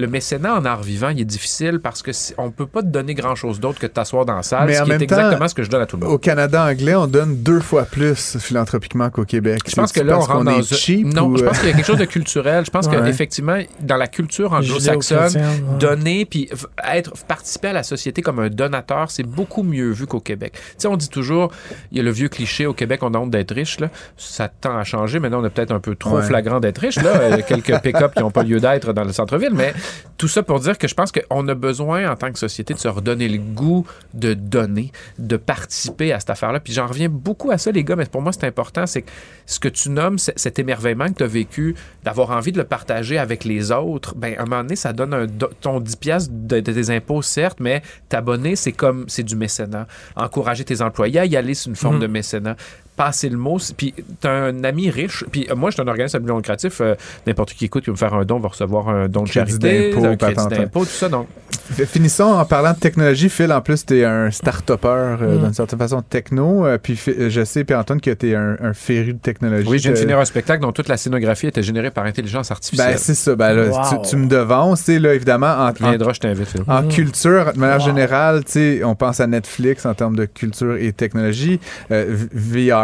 [SPEAKER 6] le mécénat en art vivant, il est difficile parce que c'est- on peut pas te donner grand-chose d'autre que de t'asseoir dans la salle,
[SPEAKER 1] Mais
[SPEAKER 6] ce
[SPEAKER 1] en
[SPEAKER 6] qui est
[SPEAKER 1] même temps,
[SPEAKER 6] exactement ce que je donne à tout le monde.
[SPEAKER 1] Au Canada anglais, on donne deux fois plus philanthropiquement qu'au Québec.
[SPEAKER 6] Je pense que là, on rentre dans
[SPEAKER 1] est cheap
[SPEAKER 6] Non,
[SPEAKER 1] ou,
[SPEAKER 6] je
[SPEAKER 1] euh,
[SPEAKER 6] pense qu'il y a quelque chose de culturel. Je pense
[SPEAKER 1] Ouais.
[SPEAKER 6] qu'effectivement, dans la culture anglo-saxonne,
[SPEAKER 2] ouais.
[SPEAKER 6] donner puis être participer à la société comme un donateur, c'est beaucoup mieux vu qu'au Québec. Tu sais, on dit toujours, il y a le vieux cliché au Québec, on a honte d'être riche. Là. Ça tend à changer. Maintenant, on est peut-être un peu trop
[SPEAKER 1] Ouais.
[SPEAKER 6] flagrant d'être riche. Là, Il y a quelques pick-up qui n'ont pas lieu d'être dans le centre-ville, mais tout ça pour dire que je pense qu'on a besoin en tant que société de se redonner le goût de donner, de participer à cette affaire-là. Puis j'en reviens beaucoup à ça, les gars, mais pour moi, c'est important, c'est que ce que tu nommes, cet émerveillement que tu as vécu, d'avoir envie de le partager avec les autres, ben, à un moment donné, ça donne un, ton 10 piastres de, de tes impôts, certes, mais t'abonner, c'est comme, c'est du mécénat. Encourager tes employés à y aller, c'est une forme
[SPEAKER 2] Mhm.
[SPEAKER 6] de mécénat. Passer le mot, puis t'as un ami riche, puis euh, moi, je suis un organisme à but non lucratif, euh, n'importe qui écoute qui veut me faire un don va recevoir un don de
[SPEAKER 1] Crédit
[SPEAKER 6] charité,
[SPEAKER 1] d'impôt,
[SPEAKER 6] un crédit d'impôt, tout ça, donc
[SPEAKER 1] Finissons en parlant de technologie. Phil, en plus, tu es un start-upper euh,
[SPEAKER 2] Mm.
[SPEAKER 1] d'une certaine façon techno. Euh, puis je sais, Pierre-Antoine, que tu es un, un féru de technologie.
[SPEAKER 6] Oui, je viens de finir un spectacle dont toute la scénographie était générée par intelligence artificielle.
[SPEAKER 1] Ben, c'est ça. Ben, là,
[SPEAKER 2] Wow.
[SPEAKER 1] tu, tu me devances. Là, évidemment, en,
[SPEAKER 6] viendras, je t'invite, Phil.
[SPEAKER 1] en
[SPEAKER 2] Mm.
[SPEAKER 1] culture, de manière
[SPEAKER 2] Wow.
[SPEAKER 1] générale, tu sais, on pense à Netflix en termes de culture et technologie. Euh, v-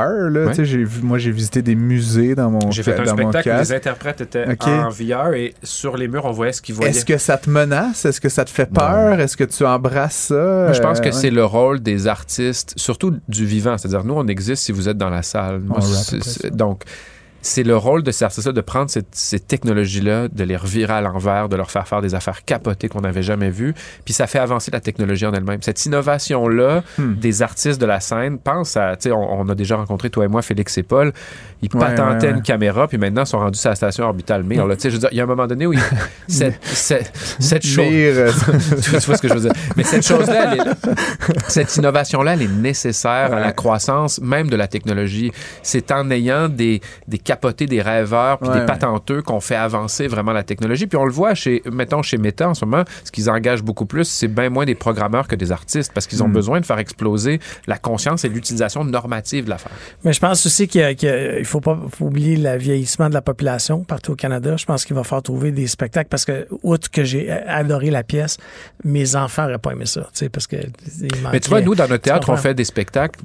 [SPEAKER 1] VR, là,
[SPEAKER 6] Ouais.
[SPEAKER 1] tu sais, j'ai vu- moi, j'ai visité des musées dans mon
[SPEAKER 6] J'ai fait un spectacle où les interprètes étaient en VR et sur les murs, on voyait ce qu'ils voyaient.
[SPEAKER 1] Est-ce que ça te menace? Est-ce que ça te fait peur? Est-ce que tu embrasses ça?
[SPEAKER 6] Moi, je pense
[SPEAKER 1] Euh,
[SPEAKER 6] que
[SPEAKER 1] ouais.
[SPEAKER 6] c'est le rôle des artistes, surtout du vivant. C'est-à-dire, nous, on existe si vous êtes dans la salle. Moi, donc, c'est le rôle de ces artistes de prendre cette- ces technologies-là, de les revirer à l'envers, de leur faire faire des affaires capotées qu'on n'avait jamais vues, puis ça fait avancer la technologie en elle-même. Cette innovation-là
[SPEAKER 1] Hmm.
[SPEAKER 6] des artistes de la scène, pense à, tu sais, on, on a déjà rencontré toi et moi, Félix et Paul, ils
[SPEAKER 1] Ouais,
[SPEAKER 6] patentaient
[SPEAKER 1] ouais, ouais.
[SPEAKER 6] une caméra, puis maintenant ils sont rendus sur la station orbitale Mir. là. Tu sais, je veux dire, il y a un moment donné où il- cette, cette, cette chose... Tu vois ce que je veux dire. Mais cette chose-là, cette innovation-là, elle est nécessaire à la croissance même de la technologie. C'est en ayant des, des capotés, des rêveurs, puis
[SPEAKER 1] Ouais,
[SPEAKER 6] des
[SPEAKER 1] ouais.
[SPEAKER 6] patenteux qu'on fait avancer vraiment la technologie. Puis on le voit chez, mettons, chez Meta en ce moment, ce qu'ils engagent beaucoup plus, c'est bien moins des programmeurs que des artistes parce qu'ils ont
[SPEAKER 1] Mm.
[SPEAKER 6] besoin de faire exploser la conscience et l'utilisation normative de l'affaire.
[SPEAKER 2] Mais je pense aussi qu'il il faut pas faut oublier le vieillissement de la population partout au Canada. Je pense qu'il va falloir trouver des spectacles parce que, outre que j'ai adoré la pièce, mes enfants n'auraient pas aimé ça. Parce que
[SPEAKER 6] Mais tu vois, nous, dans notre théâtre, on fait des spectacles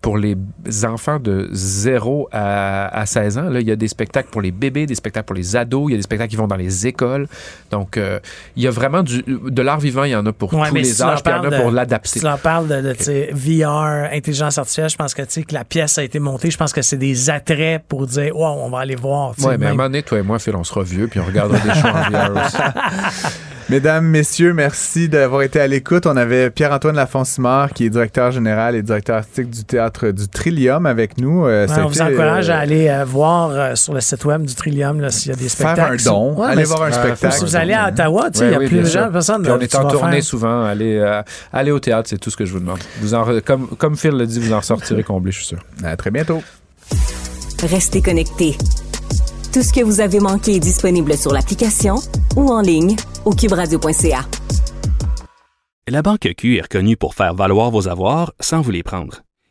[SPEAKER 6] pour les enfants de 0 à, à 16 ans. Là, il y a des spectacles pour les bébés, des spectacles pour les ados, il y a des spectacles qui vont dans les écoles. Donc, euh, il y a vraiment du, de l'art vivant, il y en a pour
[SPEAKER 2] Ouais,
[SPEAKER 6] tous les
[SPEAKER 2] si
[SPEAKER 6] âges, puis il y en a pour l'adapter.
[SPEAKER 2] Si tu leur parles de, de, VR, intelligence artificielle, je pense que, tu sais, que la pièce a été montée. Je pense que c'est des attraits pour dire, wow, on va aller voir. tu sais,
[SPEAKER 6] Ouais, mais à un
[SPEAKER 2] même-
[SPEAKER 6] moment donné, toi et moi, Phil, on sera vieux, puis on regardera des shows en VR aussi.
[SPEAKER 1] Mesdames, messieurs, merci d'avoir été à l'écoute. On avait Pierre-Antoine Lafonce-Simard, qui est directeur général et directeur artistique du théâtre du Trillium avec nous. Euh,
[SPEAKER 2] Ouais, on vous encourage
[SPEAKER 1] euh,
[SPEAKER 2] à aller euh, voir euh, sur le site web du Trillium s'il y a des
[SPEAKER 1] faire
[SPEAKER 2] spectacles.
[SPEAKER 1] un don,
[SPEAKER 2] Ouais,
[SPEAKER 1] aller voir un spectacle.
[SPEAKER 2] Si vous allez à Ottawa, tu sais, il y a
[SPEAKER 6] oui,
[SPEAKER 2] plus de
[SPEAKER 6] sûr.
[SPEAKER 2] gens, personne.
[SPEAKER 6] Puis on est en tournée
[SPEAKER 2] faire-
[SPEAKER 6] souvent. Allez, euh, allez au théâtre, c'est tout ce que je vous demande. Vous en, comme, comme Phil l'a dit, vous en sortirez comblé, je suis sûr.
[SPEAKER 1] À très bientôt.
[SPEAKER 3] Restez connectés. Tout ce que vous avez manqué est disponible sur l'application ou en ligne au cuberadio.ca.
[SPEAKER 4] La Banque Q est reconnue pour faire valoir vos avoirs sans vous les prendre.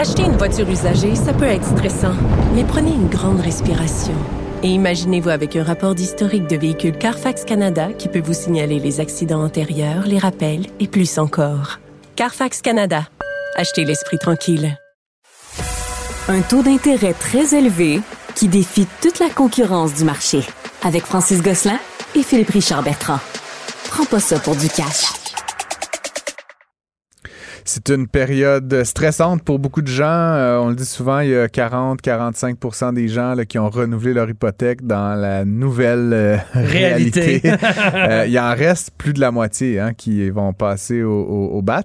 [SPEAKER 5] Acheter une voiture usagée, ça peut être stressant, mais prenez une grande respiration. Et imaginez-vous avec un rapport d'historique de véhicule Carfax Canada qui peut vous signaler les accidents antérieurs, les rappels et plus encore. Carfax Canada. Achetez l'esprit tranquille.
[SPEAKER 3] Un taux d'intérêt très élevé qui défie toute la concurrence du marché. Avec Francis Gosselin et Philippe Richard Bertrand. Prends pas ça pour du cash.
[SPEAKER 1] C'est une période stressante pour beaucoup de gens. Euh, on le dit souvent, il y a 40-45% des gens là, qui ont renouvelé leur hypothèque dans la nouvelle euh, réalité.
[SPEAKER 2] Réalité.
[SPEAKER 1] Euh, il en reste plus de la moitié hein, qui vont passer au, au, au BAT.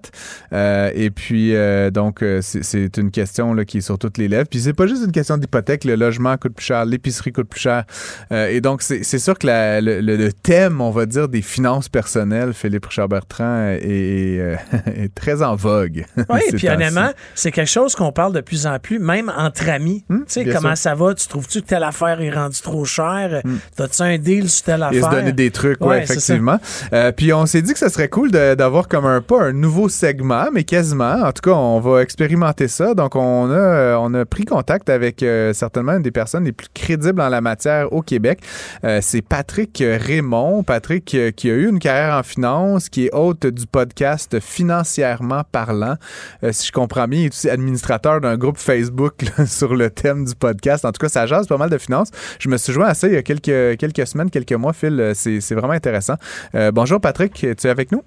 [SPEAKER 1] Et puis, donc, c'est une question là, qui est sur toutes les lèvres. Puis, c'est pas juste une question d'hypothèque. Le logement coûte plus cher, l'épicerie coûte plus cher. Et donc, c'est sûr que la- le, le- le thème, on va dire, des finances personnelles, Philippe Richard Bertrand, est, est, est très en vogue.
[SPEAKER 2] Oui,
[SPEAKER 1] ces
[SPEAKER 2] puis honnêtement, c'est quelque chose qu'on parle de plus en plus, même entre amis.
[SPEAKER 1] Hmm,
[SPEAKER 2] tu sais, comment
[SPEAKER 1] sûr.
[SPEAKER 2] ça va? Tu trouves-tu que telle affaire est rendue trop chère? T'as-tu un deal sur telle
[SPEAKER 1] Et
[SPEAKER 2] affaire?
[SPEAKER 1] se donner des trucs, Ouais,
[SPEAKER 2] c'est
[SPEAKER 1] effectivement. Euh, puis on s'est dit que ça serait cool d'avoir comme un pas un nouveau segment, mais quasiment. En tout cas, on va expérimenter ça. Donc on a euh, on a pris contact avec euh, certainement une des personnes les plus crédibles en la matière au Québec. Euh, C'est Patrick Raymond, Patrick qui a eu une carrière en finance, qui est hôte du podcast Financièrement parlant. Euh, si je comprends bien, il est aussi administrateur d'un groupe Facebook sur le thème du podcast. En tout cas, ça jase pas mal de finances. Je me suis joint à ça il y a quelques, quelques semaines, quelques mois, Phil. Euh, C'est c'est vraiment intéressant. Euh, bonjour Patrick, tu es avec nous?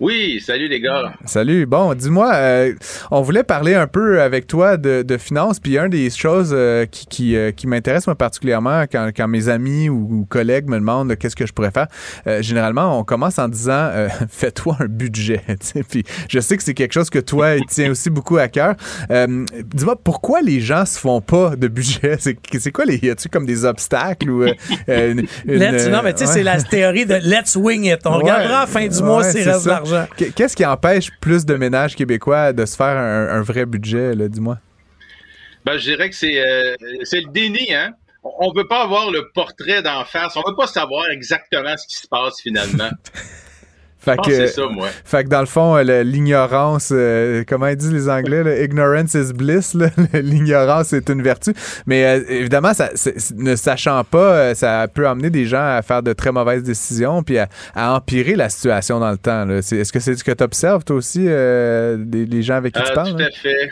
[SPEAKER 7] Oui, salut les gars.
[SPEAKER 1] Salut. Bon, dis-moi, euh, on voulait parler un peu avec toi de, de finances, puis un des choses euh, qui, qui, euh, qui m'intéresse moi particulièrement quand, quand mes amis ou, ou collègues me demandent qu'est-ce que je pourrais faire, euh, généralement on commence en disant euh, fais-toi un budget. tu sais. puis je sais que c'est quelque chose que toi il tient aussi beaucoup à cœur. Euh, dis-moi pourquoi les gens se font pas de budget? C'est c'est quoi les y a-tu comme des obstacles ou une- une,
[SPEAKER 2] Let's- non, mais tu sais,
[SPEAKER 1] ouais.
[SPEAKER 2] c'est la théorie de let's wing it. On
[SPEAKER 1] Ouais.
[SPEAKER 2] regardera à la fin du mois
[SPEAKER 1] Ouais, c'est
[SPEAKER 2] reste l'argent.
[SPEAKER 1] Qu- Qu'est-ce qui empêche plus de ménages québécois de se faire un, un vrai budget, là, dis-moi?
[SPEAKER 7] Ben, je dirais que c'est euh, le déni, hein. On on veut pas avoir le portrait d'en face. On veut pas savoir exactement ce qui se passe finalement.
[SPEAKER 1] Fait
[SPEAKER 7] Je pense
[SPEAKER 1] que,
[SPEAKER 7] que c'est ça, moi.
[SPEAKER 1] fait que dans le fond, euh, l'ignorance, euh, comment ils disent les Anglais, là, ignorance is bliss, l'ignorance est une vertu. Mais euh, évidemment, ça, ne sachant pas, euh, ça peut amener des gens à faire de très mauvaises décisions puis à, à empirer la situation dans le temps. Est-ce que c'est ce que tu observes, toi aussi, euh, des, les gens avec qui tu parles?
[SPEAKER 7] tout
[SPEAKER 1] là?
[SPEAKER 7] à fait.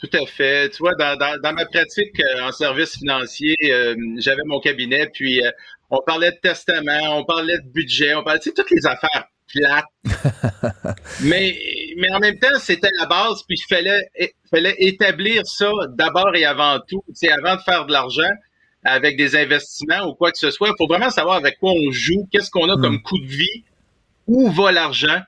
[SPEAKER 7] Tout à fait. Tu vois, dans, dans, dans ma pratique en service financier, j'avais mon cabinet, puis on parlait de testament, on parlait de budget, on parlait, tu sais, toutes les affaires plates. mais, mais en même temps, c'était la base, puis il fallait, fallait établir ça d'abord et avant tout. Sais, avant de faire de l'argent avec des investissements ou quoi que ce soit, il faut vraiment savoir avec quoi on joue, qu'est-ce qu'on a comme coût de vie, où va l'argent.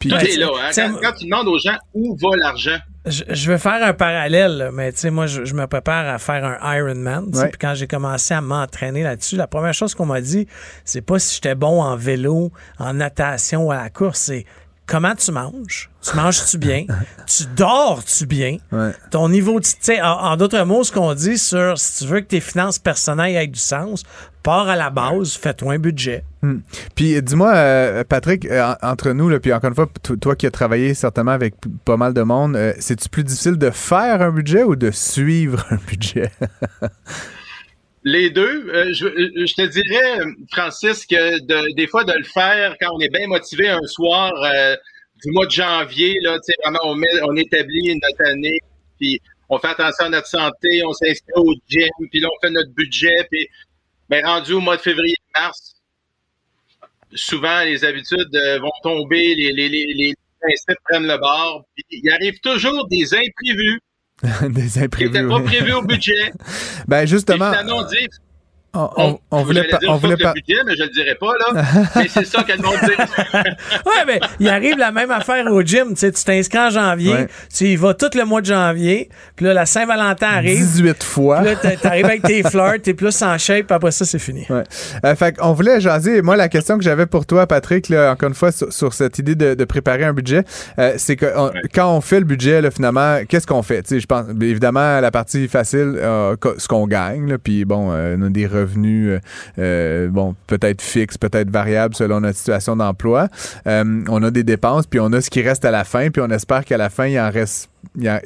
[SPEAKER 7] Tout
[SPEAKER 2] Ouais,
[SPEAKER 7] est là. Hein? quand tu demandes aux gens où va l'argent,
[SPEAKER 2] Je, je vais faire un parallèle, là, mais tu sais, moi, je, je me prépare à faire un Ironman. Puis quand j'ai commencé à m'entraîner là-dessus, la première chose qu'on m'a dit, c'est pas si j'étais bon en vélo, en natation ou à la course, c'est comment tu manges? Tu manges-tu bien? tu dors-tu bien?
[SPEAKER 1] Ouais.
[SPEAKER 2] Ton niveau de. Tu sais, en, en d'autres mots, ce qu'on dit sur si tu veux que tes finances personnelles aient du sens, pars à la base, fais-toi un budget.
[SPEAKER 1] Hmm. Puis dis-moi, euh, Patrick, euh, en- entre nous, là, puis encore une fois, to- toi qui as travaillé certainement avec pas mal de monde, euh, c'est-tu plus difficile de faire un budget ou de suivre un budget?
[SPEAKER 7] Les deux, euh, je, euh, je te dirais, Francis, que de- des fois de le faire quand on est bien motivé un soir euh, du mois de janvier, là, vraiment, on, on établit notre année, puis on fait attention à notre santé, on s'inscrit au gym, puis là, on fait notre budget, puis ben, rendu au mois de février-mars, souvent, les habitudes vont tomber, les, les principes prennent le bord, puis il arrive toujours des imprévus
[SPEAKER 1] Des imprévus.
[SPEAKER 7] n'étaient pas
[SPEAKER 1] oui.
[SPEAKER 7] prévus au budget.
[SPEAKER 1] Ben justement,
[SPEAKER 7] finalement, on dit,
[SPEAKER 1] on, on- on voulait pas.
[SPEAKER 7] dire
[SPEAKER 1] On voulait pas.
[SPEAKER 7] budget, mais je le dirai pas, là. mais c'est ça que le monde dit.
[SPEAKER 2] Ouais, mais il arrive la même affaire au gym. Tu sais, tu t'inscris en janvier,
[SPEAKER 1] Ouais.
[SPEAKER 2] tu y vas tout le mois de janvier, puis là, la Saint-Valentin arrive.
[SPEAKER 1] 18 fois.
[SPEAKER 2] Puis là, t'a- t'arrives avec tes fleurs, t'es plus en shape, puis après ça, c'est fini.
[SPEAKER 1] Ouais. Euh, fait on voulait jaser. Moi, la question que j'avais pour toi, Patrick, là, encore une fois, sur, sur cette idée de, de préparer un budget, euh, c'est que on- quand on fait le budget, là, finalement, qu'est-ce qu'on fait? Tu sais, je pense, évidemment, la partie facile, euh, ce qu'on gagne, là, puis bon, euh, on a des revenus, euh, euh, bon, peut-être fixes, peut-être variables selon notre situation d'emploi. Euh, on a des dépenses, puis on a ce qui reste à la fin, puis on espère qu'à la fin, il en reste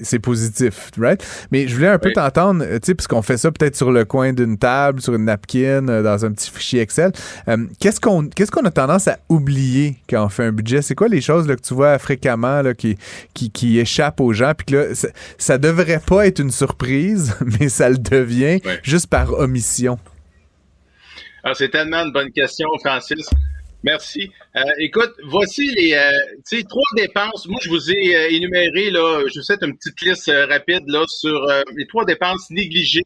[SPEAKER 1] c'est positif, right? Mais je voulais un peu t'entendre, tu sais, puisqu'on fait ça peut-être sur le coin d'une table, sur une napkin, dans un petit fichier Excel. Euh, qu'est-ce qu'on qu'est-ce qu'on a tendance à oublier quand on fait un budget? C'est quoi les choses là, que tu vois fréquemment là, qui, qui, qui échappent aux gens? Puis que là, ça, ça devrait pas être une surprise, mais ça le devient juste par omission?
[SPEAKER 7] Ah, c'est tellement une bonne question, Francis. Merci. Euh, écoute, voici les euh, tu sais, trois dépenses. Moi, je vous ai euh, énuméré, là, je vous fais une petite liste euh, rapide là, sur euh, les trois dépenses négligées,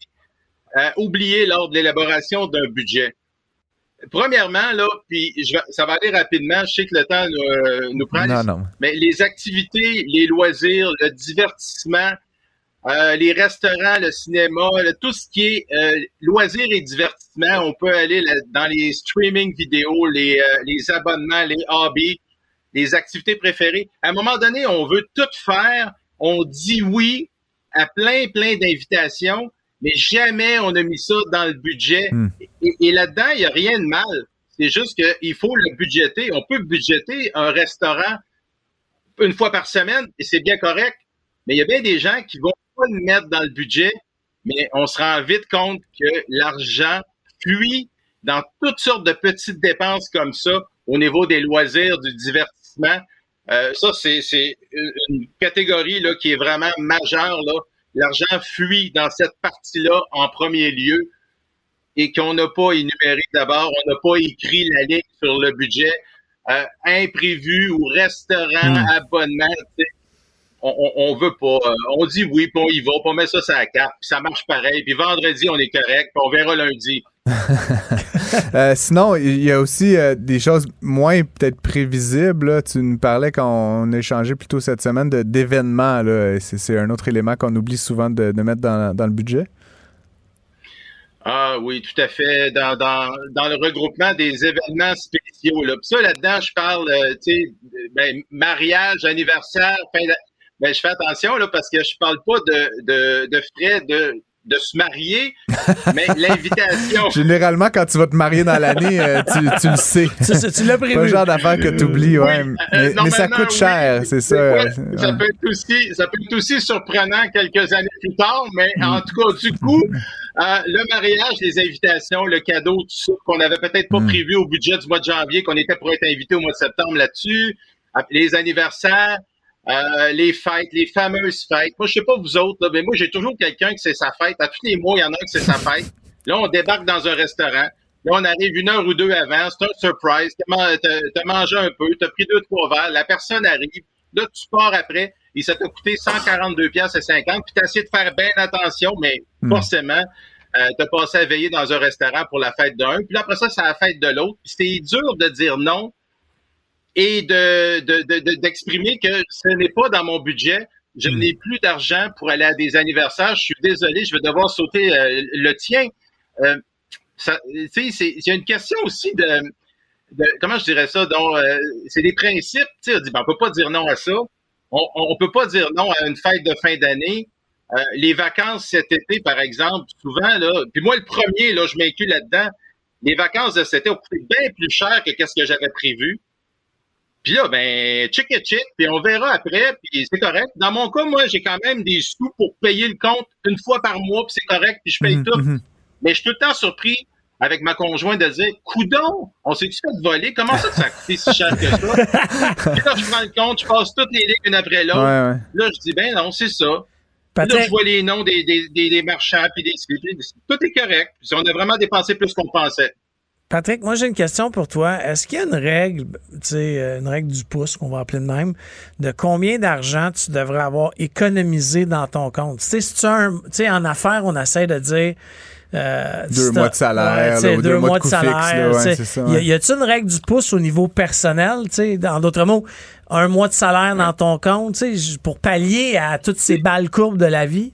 [SPEAKER 7] euh, oubliées lors de l'élaboration d'un budget. Premièrement, là, puis je vais- ça va aller rapidement, je sais que le temps euh, nous prend.
[SPEAKER 1] Non, non.
[SPEAKER 7] Mais les activités, les loisirs, le divertissement, euh, les restaurants, le cinéma, le- tout ce qui est euh, loisirs et divertissement, on peut aller là- dans les streaming vidéo, les, euh, les abonnements, les hobbies, les activités préférées. À un moment donné, on veut tout faire, on dit oui à plein, plein d'invitations, mais jamais on a mis ça dans le budget.
[SPEAKER 1] Hmm.
[SPEAKER 7] Et, et là-dedans, il n'y a rien de mal. C'est juste qu'il faut le budgéter. On peut budgéter un restaurant une fois par semaine et c'est bien correct. Mais il y a bien des gens qui vont pas le mettre dans le budget, mais on se rend vite compte que l'argent fuit dans toutes sortes de petites dépenses comme ça au niveau des loisirs, du divertissement. Euh, ça, c'est une catégorie là, qui est vraiment majeure. L'argent fuit dans cette partie-là en premier lieu et qu'on n'a pas énuméré d'abord, on n'a pas écrit la ligne sur le budget. Euh, imprévu ou restaurant,
[SPEAKER 1] Hmm.
[SPEAKER 7] abonnement, on, veut pas. euh, on dit oui, puis on y va, puis on met ça sur la carte, puis ça marche pareil. Puis vendredi, on est correct, puis on verra lundi.
[SPEAKER 1] Euh, sinon, il y a aussi euh, des choses moins peut-être prévisibles. là. Tu nous parlais quand on a échangé plus tôt cette semaine de- d'événements. C'est un autre élément qu'on oublie souvent de, de mettre dans, dans le budget.
[SPEAKER 7] Ah oui, tout à fait. Dans, dans, dans le regroupement des événements spéciaux. Là. Puis ça, là-dedans, je parle, euh, tu sais, ben, mariage, anniversaire, fin ben, je fais attention là, parce que je parle pas de, de, de frais de de se marier, mais l'invitation.
[SPEAKER 1] Généralement, quand tu vas te marier dans l'année, euh, tu, tu, le sais.
[SPEAKER 2] Tu l'as prévu.
[SPEAKER 1] Pas le genre d'affaire que tu oublies, ouais.
[SPEAKER 7] Oui,
[SPEAKER 1] mais,
[SPEAKER 7] euh,
[SPEAKER 1] mais ça coûte
[SPEAKER 7] oui.
[SPEAKER 1] cher, c'est ça.
[SPEAKER 7] Ouais, ça, peut être aussi, ça peut être aussi surprenant quelques années plus tard, mais en tout cas, du coup, euh, le mariage, les invitations, le cadeau, tout ça, qu'on n'avait peut-être pas
[SPEAKER 1] Mm.
[SPEAKER 7] prévu au budget du mois de janvier, qu'on était pour être invité au mois de septembre là-dessus, les anniversaires, euh, les fêtes, les fameuses fêtes. Moi, je sais pas vous autres, là, mais moi, j'ai toujours quelqu'un qui c'est sa fête. À tous les mois, il y en a un qui c'est sa fête. Là, on débarque dans un restaurant. Là, on arrive une heure ou deux avant. C'est un surprise. T'as man- T'as t'as mangé un peu. T'as pris deux, trois verres. La personne arrive. Là, tu pars après. Et ça t'a coûté 142 pièces et 50. Puis t'as essayé de faire bien attention, mais
[SPEAKER 1] Hmm.
[SPEAKER 7] forcément, euh, t'as passé à veiller dans un restaurant pour la fête d'un. Puis là, après ça, c'est la fête de l'autre. Puis c'est dur de dire non et de de- de- de- d'exprimer que ce n'est pas dans mon budget. Je
[SPEAKER 1] Hmm.
[SPEAKER 7] n'ai plus d'argent pour aller à des anniversaires. Je suis désolé, je vais devoir sauter euh, le tien. Euh, ça- tu sais, c'est il y a une question aussi de, de- comment je dirais ça? Donc, euh, c'est des principes. Tu sais, on dit, ben, on peut pas dire non à ça. On, on, on peut pas dire non à une fête de fin d'année. Euh, les vacances cet été, par exemple, souvent là. Puis moi, le premier, là, je m'inclus là-dedans. Les vacances de cet été ont coûté bien plus cher que qu'est-ce que j'avais prévu. Puis là, ben, check it check, puis on verra après, puis c'est correct. Dans mon cas, moi, j'ai quand même des sous pour payer le compte une fois par mois, puis c'est correct, puis je paye
[SPEAKER 1] Mhm,
[SPEAKER 7] tout.
[SPEAKER 1] mhm.
[SPEAKER 7] Mais je suis tout le temps surpris avec ma conjointe de dire Coudon, on s'est-tu fait voler? Comment ça que ça a coûté si cher que ça? Puis là, je prends le compte, je passe toutes les lignes une après l'autre.
[SPEAKER 1] Ouais, ouais.
[SPEAKER 7] Là, je dis ben non, c'est ça. Puis là, je vois les noms des, des, des, des marchands, puis des, tout est correct. Puis on a vraiment dépensé plus qu'on pensait.
[SPEAKER 2] Patrick, moi j'ai une question pour toi. Est-ce qu'il y a une règle, tu sais, euh, une règle du pouce qu'on va appeler de même, de combien d'argent tu devrais avoir économisé dans ton compte? Tu sais, si tu as un- tu sais, en affaires, on essaie de dire euh,
[SPEAKER 1] Deux mois de salaire,
[SPEAKER 2] tu sais,
[SPEAKER 1] là, ou deux mois de coût fixe, là, ouais,
[SPEAKER 2] Y a-
[SPEAKER 1] ouais.
[SPEAKER 2] y a-tu une règle du pouce au niveau personnel? Tu sais, en d'autres mots, un mois de salaire dans ton compte, tu sais, pour pallier à toutes ces balles courbes de la vie?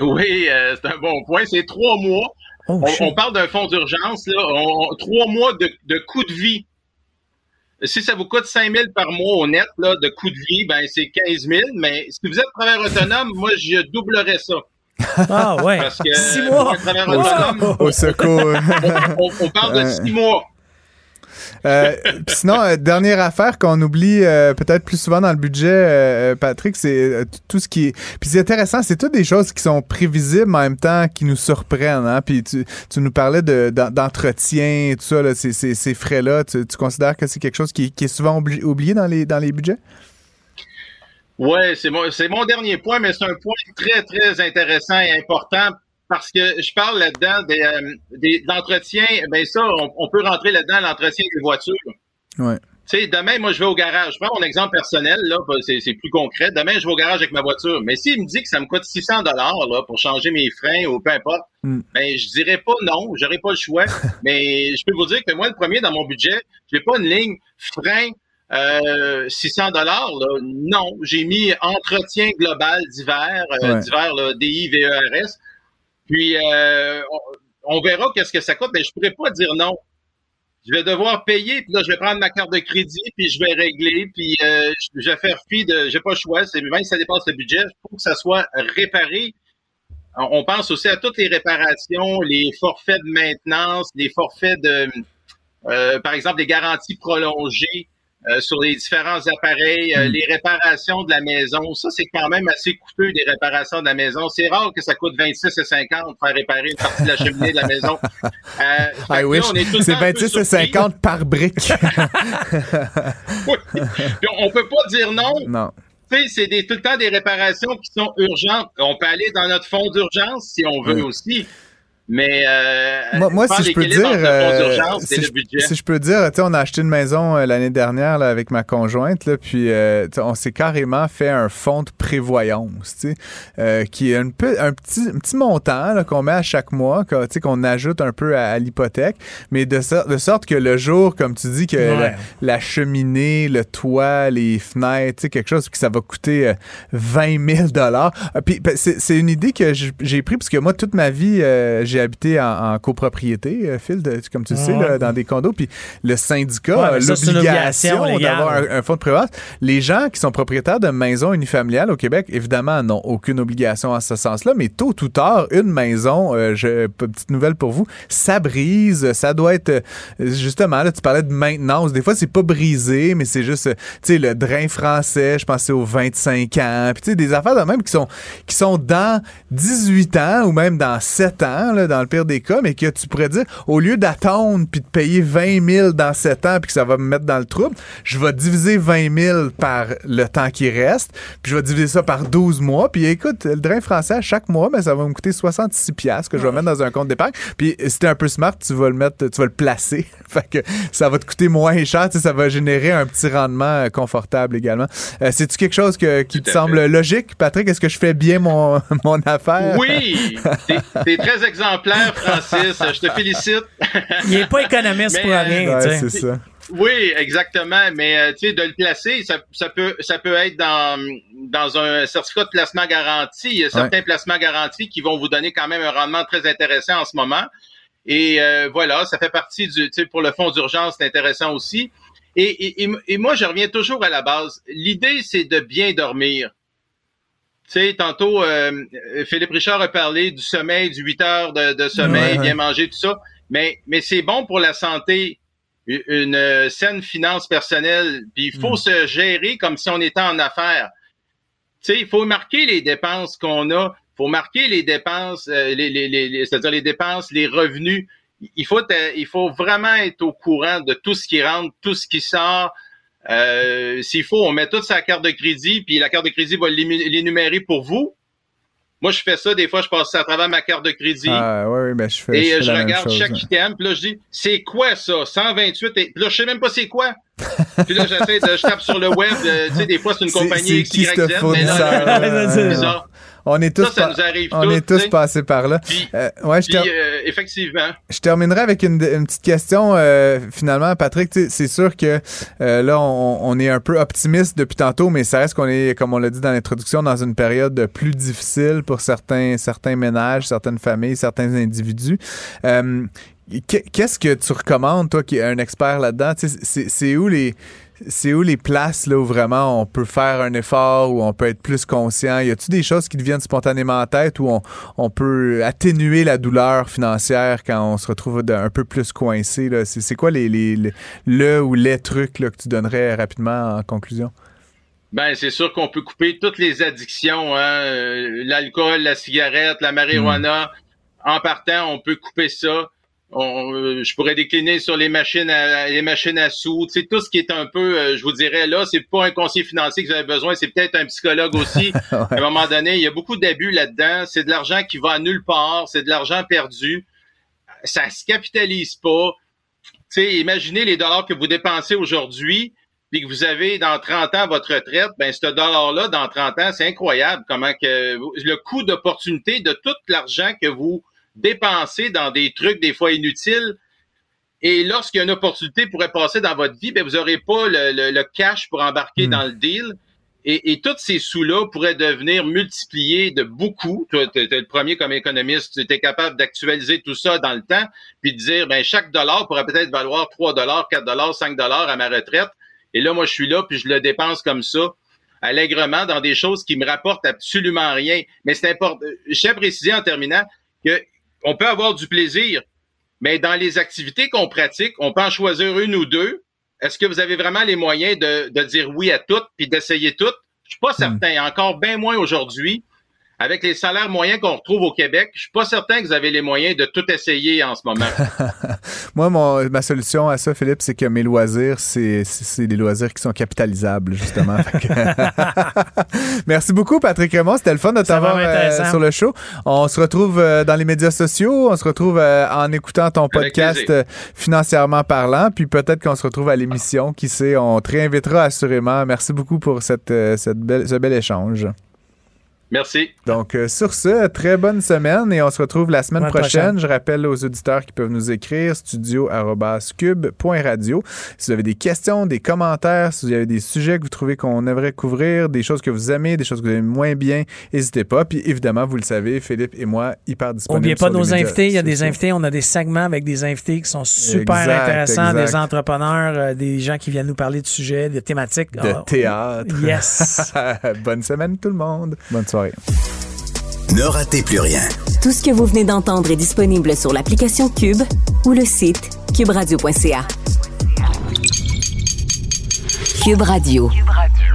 [SPEAKER 7] Oui, euh, c'est un bon point. C'est trois mois.
[SPEAKER 2] Oh,
[SPEAKER 7] On, parle d'un fonds d'urgence, là. On- trois mois de, de coût de vie. Si ça vous coûte 5 000 par mois au net, là, de coût de vie, ben, c'est 15 000. Mais si vous êtes travailleur autonome, moi, je doublerais ça.
[SPEAKER 2] Ah ouais.
[SPEAKER 7] Parce que,
[SPEAKER 2] Six mois.
[SPEAKER 7] autonome,
[SPEAKER 1] Au secours.
[SPEAKER 7] on, on parle de six mois.
[SPEAKER 1] Euh, sinon, euh, dernière affaire qu'on oublie euh, peut-être plus souvent dans le budget, Patrick, c'est tout ce qui est. Puis c'est intéressant, c'est toutes des choses qui sont prévisibles en même temps qui nous surprennent. Hein? Puis tu, tu nous parlais de, d'en- d'entretien et tout ça, là, ces, ces, ces frais-là. Tu, tu considères que c'est quelque chose qui, qui est souvent oubli- oublié dans les, dans les budgets?
[SPEAKER 7] Ouais, c'est mon, c'est mon dernier point, mais c'est un point très, très intéressant et important parce que je parle là-dedans des, euh, des, de l'entretien. Ben ça, on, on peut rentrer là-dedans l'entretien des voitures.
[SPEAKER 1] Ouais.
[SPEAKER 7] Tu sais, demain, moi, je vais au garage. Je prends mon exemple personnel, là, c'est, plus concret. Demain, je vais au garage avec ma voiture. Mais s'il me dit que ça me coûte 600 dollars, là, pour changer mes freins ou peu importe,
[SPEAKER 1] Mm.
[SPEAKER 7] ben, je dirais pas non. J'aurais pas le choix. mais je peux vous dire que moi, le premier dans mon budget, j'ai pas une ligne frein, euh, 600 dollars, là. Non. J'ai mis entretien global d'hiver, euh,
[SPEAKER 1] Ouais.
[SPEAKER 7] d'hiver, là, D-I-V-E-R-S. Puis, euh, on, on verra qu'est-ce que ça coûte, mais je pourrais pas dire non je vais devoir payer, puis là, je vais prendre ma carte de crédit, puis je vais régler, puis euh, je vais faire fi de... J'ai pas le choix, c'est même si ça dépasse le budget, faut que ça soit réparé. On on pense aussi à toutes les réparations, les forfaits de maintenance, les forfaits de... euh, par exemple, des garanties prolongées euh, sur les différents appareils, euh, les réparations de la maison. Ça, c'est quand même assez coûteux, des réparations de la maison. C'est rare que ça coûte 26 et 50 faire réparer une partie de la cheminée de la maison. Euh,
[SPEAKER 1] I wish. C'est
[SPEAKER 7] temps un peu
[SPEAKER 1] 26 et
[SPEAKER 7] surpris.
[SPEAKER 1] 50 par brique.
[SPEAKER 7] Oui. Puis on, peut pas dire non.
[SPEAKER 1] non.
[SPEAKER 7] Tu sais, c'est tout le temps des réparations qui sont urgentes. On peut aller dans notre fonds d'urgence si on veut
[SPEAKER 1] Oui.
[SPEAKER 7] aussi. Mais euh,
[SPEAKER 1] Moi, moi,
[SPEAKER 7] faire
[SPEAKER 1] si je peux dire, euh, si, je,
[SPEAKER 7] budget.
[SPEAKER 1] si je peux dire, tu sais, on a acheté une maison euh, l'année dernière là, avec ma conjointe, là, puis euh, tu sais, on s'est carrément fait un fonds de prévoyance, tu sais, euh, qui est un, peu, un, petit, un petit montant là, qu'on met à chaque mois, que, tu sais, qu'on ajoute un peu à, à l'hypothèque, mais de, de sorte que le jour, comme tu dis, que
[SPEAKER 2] Ouais.
[SPEAKER 1] la, la cheminée, le toit, les fenêtres, tu sais, quelque chose que ça va coûter euh, 20 000 dollars. Puis ben, c'est c'est une idée que j'ai pris parce que moi toute ma vie euh, j'ai j'ai habité en, en copropriété, euh, Phil, de- comme tu le sais,
[SPEAKER 2] Ouais.
[SPEAKER 1] là, dans des condos. Puis le syndicat
[SPEAKER 2] Ouais,
[SPEAKER 1] a l'obligation d'avoir un, un fonds de prévoyance. Les gens qui sont propriétaires de maisons unifamiliales au Québec, évidemment, n'ont aucune obligation en ce sens-là. Mais tôt ou tard, une maison, euh, je, petite nouvelle pour vous, ça brise. Ça doit être, euh, justement, là, tu parlais de maintenance. Des fois, c'est pas brisé, mais c'est juste, euh, tu sais, le drain français, je pensais aux 25 ans. Puis, tu sais, des affaires de même qui sont, qui sont dans 18 ans ou même dans 7 ans, là, dans le pire des cas, mais que tu pourrais dire, au lieu d'attendre puis de payer 20 000 dans 7 ans puis que ça va me mettre dans le trouble, je vais diviser 20 000 par le temps qui reste, puis je vais diviser ça par 12 mois. Puis écoute, le drain français, à chaque mois, ben, ça va me coûter 66 pièces que je vais mettre dans un compte d'épargne. Puis si t'es un peu smart, tu vas le mettre, tu vas le placer. fait que ça va te coûter moins cher, ça va générer un petit rendement euh, confortable également. Euh, C'est-tu quelque chose que- qui te semble
[SPEAKER 7] fait.
[SPEAKER 1] logique, Patrick? Est-ce que je fais bien mon, mon affaire?
[SPEAKER 7] Oui, t'es t'es très exemplaire, Francis. Je te félicite.
[SPEAKER 2] Il est pas économiste
[SPEAKER 7] Mais,
[SPEAKER 2] pour
[SPEAKER 7] euh,
[SPEAKER 2] rien,
[SPEAKER 1] Ouais,
[SPEAKER 2] sais.
[SPEAKER 1] c'est ça.
[SPEAKER 7] Oui, exactement. Mais euh, tu sais, de le placer, ça, ça peut, ça peut être dans dans un certificat de placement garanti. Il y a certains placements garantis qui vont vous donner quand même un rendement très intéressant en ce moment. Et euh, voilà, ça fait partie du, tu sais, pour le fonds d'urgence, c'est intéressant aussi. Et, et, et, et moi, je reviens toujours à la base. L'idée, c'est de bien dormir. Tu sais, tantôt, euh, Philippe Richard a parlé du sommeil, du 8 heures de, de sommeil,
[SPEAKER 1] Ouais, ouais.
[SPEAKER 7] bien manger, tout ça. Mais, mais c'est bon pour la santé, une, une, euh, saine finance personnelle. Puis il faut
[SPEAKER 1] Mm.
[SPEAKER 7] se gérer comme si on était en affaires. Tu sais, il faut marquer les dépenses qu'on a. Il faut marquer les dépenses, euh, les, les, les, les- c'est-à-dire les dépenses, les revenus. Il faut, il faut vraiment être au courant de tout ce qui rentre, tout ce qui sort. Euh, S'il faut, on met tout sa carte de crédit, puis la carte de crédit va l'énumérer pour vous. Moi, je fais ça. Des fois, je passe ça à travers ma carte de crédit.
[SPEAKER 1] Ah, ouais, ouais, ben, je fais,
[SPEAKER 7] Et euh,
[SPEAKER 1] fais
[SPEAKER 7] je
[SPEAKER 1] la même
[SPEAKER 7] regarde
[SPEAKER 1] chose,
[SPEAKER 7] chaque
[SPEAKER 1] ouais.
[SPEAKER 7] item, puis là, je dis, c'est quoi ça? 128, et... puis là, je sais même pas c'est quoi. puis là, j'essaie de, je tape sur le web, euh, tu sais, des fois, c'est une compagnie
[SPEAKER 1] qui
[SPEAKER 7] XYZ,
[SPEAKER 1] ce
[SPEAKER 7] mais là, bizarre.
[SPEAKER 1] On est tous,
[SPEAKER 7] Ça, ça
[SPEAKER 1] pa-
[SPEAKER 7] nous arrive
[SPEAKER 1] on est tous passés par là.
[SPEAKER 7] Puis,
[SPEAKER 1] Euh, ouais, je
[SPEAKER 7] puis,
[SPEAKER 1] ter-
[SPEAKER 7] euh, effectivement.
[SPEAKER 1] Je terminerai avec une, une petite question. euh, finalement, Patrick, c'est sûr que là, on, on est un peu optimiste depuis tantôt, mais ça reste qu'on est, comme on l'a dit dans l'introduction, dans une période plus difficile pour certains, certains ménages, certaines familles, certains individus. Qu'est- Qu'est-ce que tu recommandes, toi qui es un expert là-dedans? C'est où les c'est où les places là où vraiment on peut faire un effort, où on peut être plus conscient? Y a-tu des choses qui te viennent spontanément en tête où on, on peut atténuer la douleur financière quand on se retrouve un peu plus coincé? là? C'est quoi les, les, les- le ou les trucs là, que tu donnerais rapidement en conclusion?
[SPEAKER 7] Ben, c'est sûr qu'on peut couper toutes les addictions, hein, euh, l'alcool, la cigarette, la marijuana. En partant, on peut couper ça. On, je pourrais décliner sur les machines à les machines à sous, tu sais, tout ce qui est un peu, euh, je vous dirais là, c'est pas un conseiller financier que vous avez besoin, c'est peut-être un psychologue aussi. À un moment donné, il y a beaucoup d'abus là-dedans. C'est de l'argent qui va à nulle part, c'est de l'argent perdu. Ça se capitalise pas. Tu sais, imaginez les dollars que vous dépensez aujourd'hui, puis que vous avez dans 30 ans votre retraite, ben ce dollar-là, dans 30 ans, c'est incroyable comment que le coût d'opportunité de tout l'argent que vous dépensez dans des trucs des fois inutiles. Et lorsqu'il y a une opportunité pourrait passer dans votre vie, ben vous n'aurez pas le, le- le cash pour embarquer
[SPEAKER 1] Mm.
[SPEAKER 7] dans le deal. Et, et tous ces sous-là pourraient devenir multipliés de beaucoup. Toi, tu es le premier comme économiste, tu étais capable d'actualiser tout ça dans le temps, puis de dire, ben chaque dollar pourrait peut-être valoir 3 dollars, 4 dollars, 5 dollars à ma retraite. Et là, moi, je suis là, puis je le dépense comme ça, allègrement, dans des choses qui me rapportent absolument rien. Mais c'est important. Je tiens à préciser en terminant que on peut avoir du plaisir, mais dans les activités qu'on pratique, on peut en choisir une ou deux. Est-ce que vous avez vraiment les moyens de, de dire oui à toutes puis d'essayer toutes? Je suis pas certain. Encore bien moins aujourd'hui. Avec les salaires moyens qu'on retrouve au Québec, je suis pas certain que vous avez les moyens de tout essayer en ce moment.
[SPEAKER 1] Moi, mon, ma solution à ça, Philippe, c'est que mes loisirs, c'est c'est- c'est des loisirs qui sont capitalisables, justement. Merci beaucoup, Patrick Raymond. C'était le fun de t'avoir euh, sur le show. On se retrouve euh, dans les médias sociaux. On se retrouve euh, en écoutant ton podcast euh, financièrement parlant. Puis peut-être qu'on se retrouve à l'émission. Qui sait, on te réinvitera assurément. Merci beaucoup pour cette, euh, cette belle, ce bel échange.
[SPEAKER 7] Merci.
[SPEAKER 1] Donc, euh, sur ce, très bonne semaine et on se retrouve la semaine prochaine.
[SPEAKER 2] prochaine.
[SPEAKER 1] Je rappelle aux auditeurs qui peuvent nous écrire studio.cube.radio. Si vous avez des questions, des commentaires, si vous avez des sujets que vous trouvez qu'on devrait couvrir, des choses que vous aimez, des choses que vous aimez moins bien, n'hésitez pas. Puis évidemment, vous le savez, Philippe et moi, hyper disponibles.
[SPEAKER 2] N'oubliez pas nos invités. Il y a des invités. On a des segments avec des invités qui sont super
[SPEAKER 1] Exact,
[SPEAKER 2] intéressants,
[SPEAKER 1] exact.
[SPEAKER 2] des entrepreneurs, euh, des gens qui viennent nous parler de sujets, de thématiques.
[SPEAKER 1] De
[SPEAKER 2] Ah,
[SPEAKER 1] théâtre.
[SPEAKER 2] Yes.
[SPEAKER 1] Bonne semaine tout le monde. Bonne soirée.
[SPEAKER 8] Ne ratez plus rien.
[SPEAKER 3] Tout ce que vous venez d'entendre est disponible sur l'application Cube ou le site cuberadio.ca. Cube Radio.
[SPEAKER 9] Cube Radio.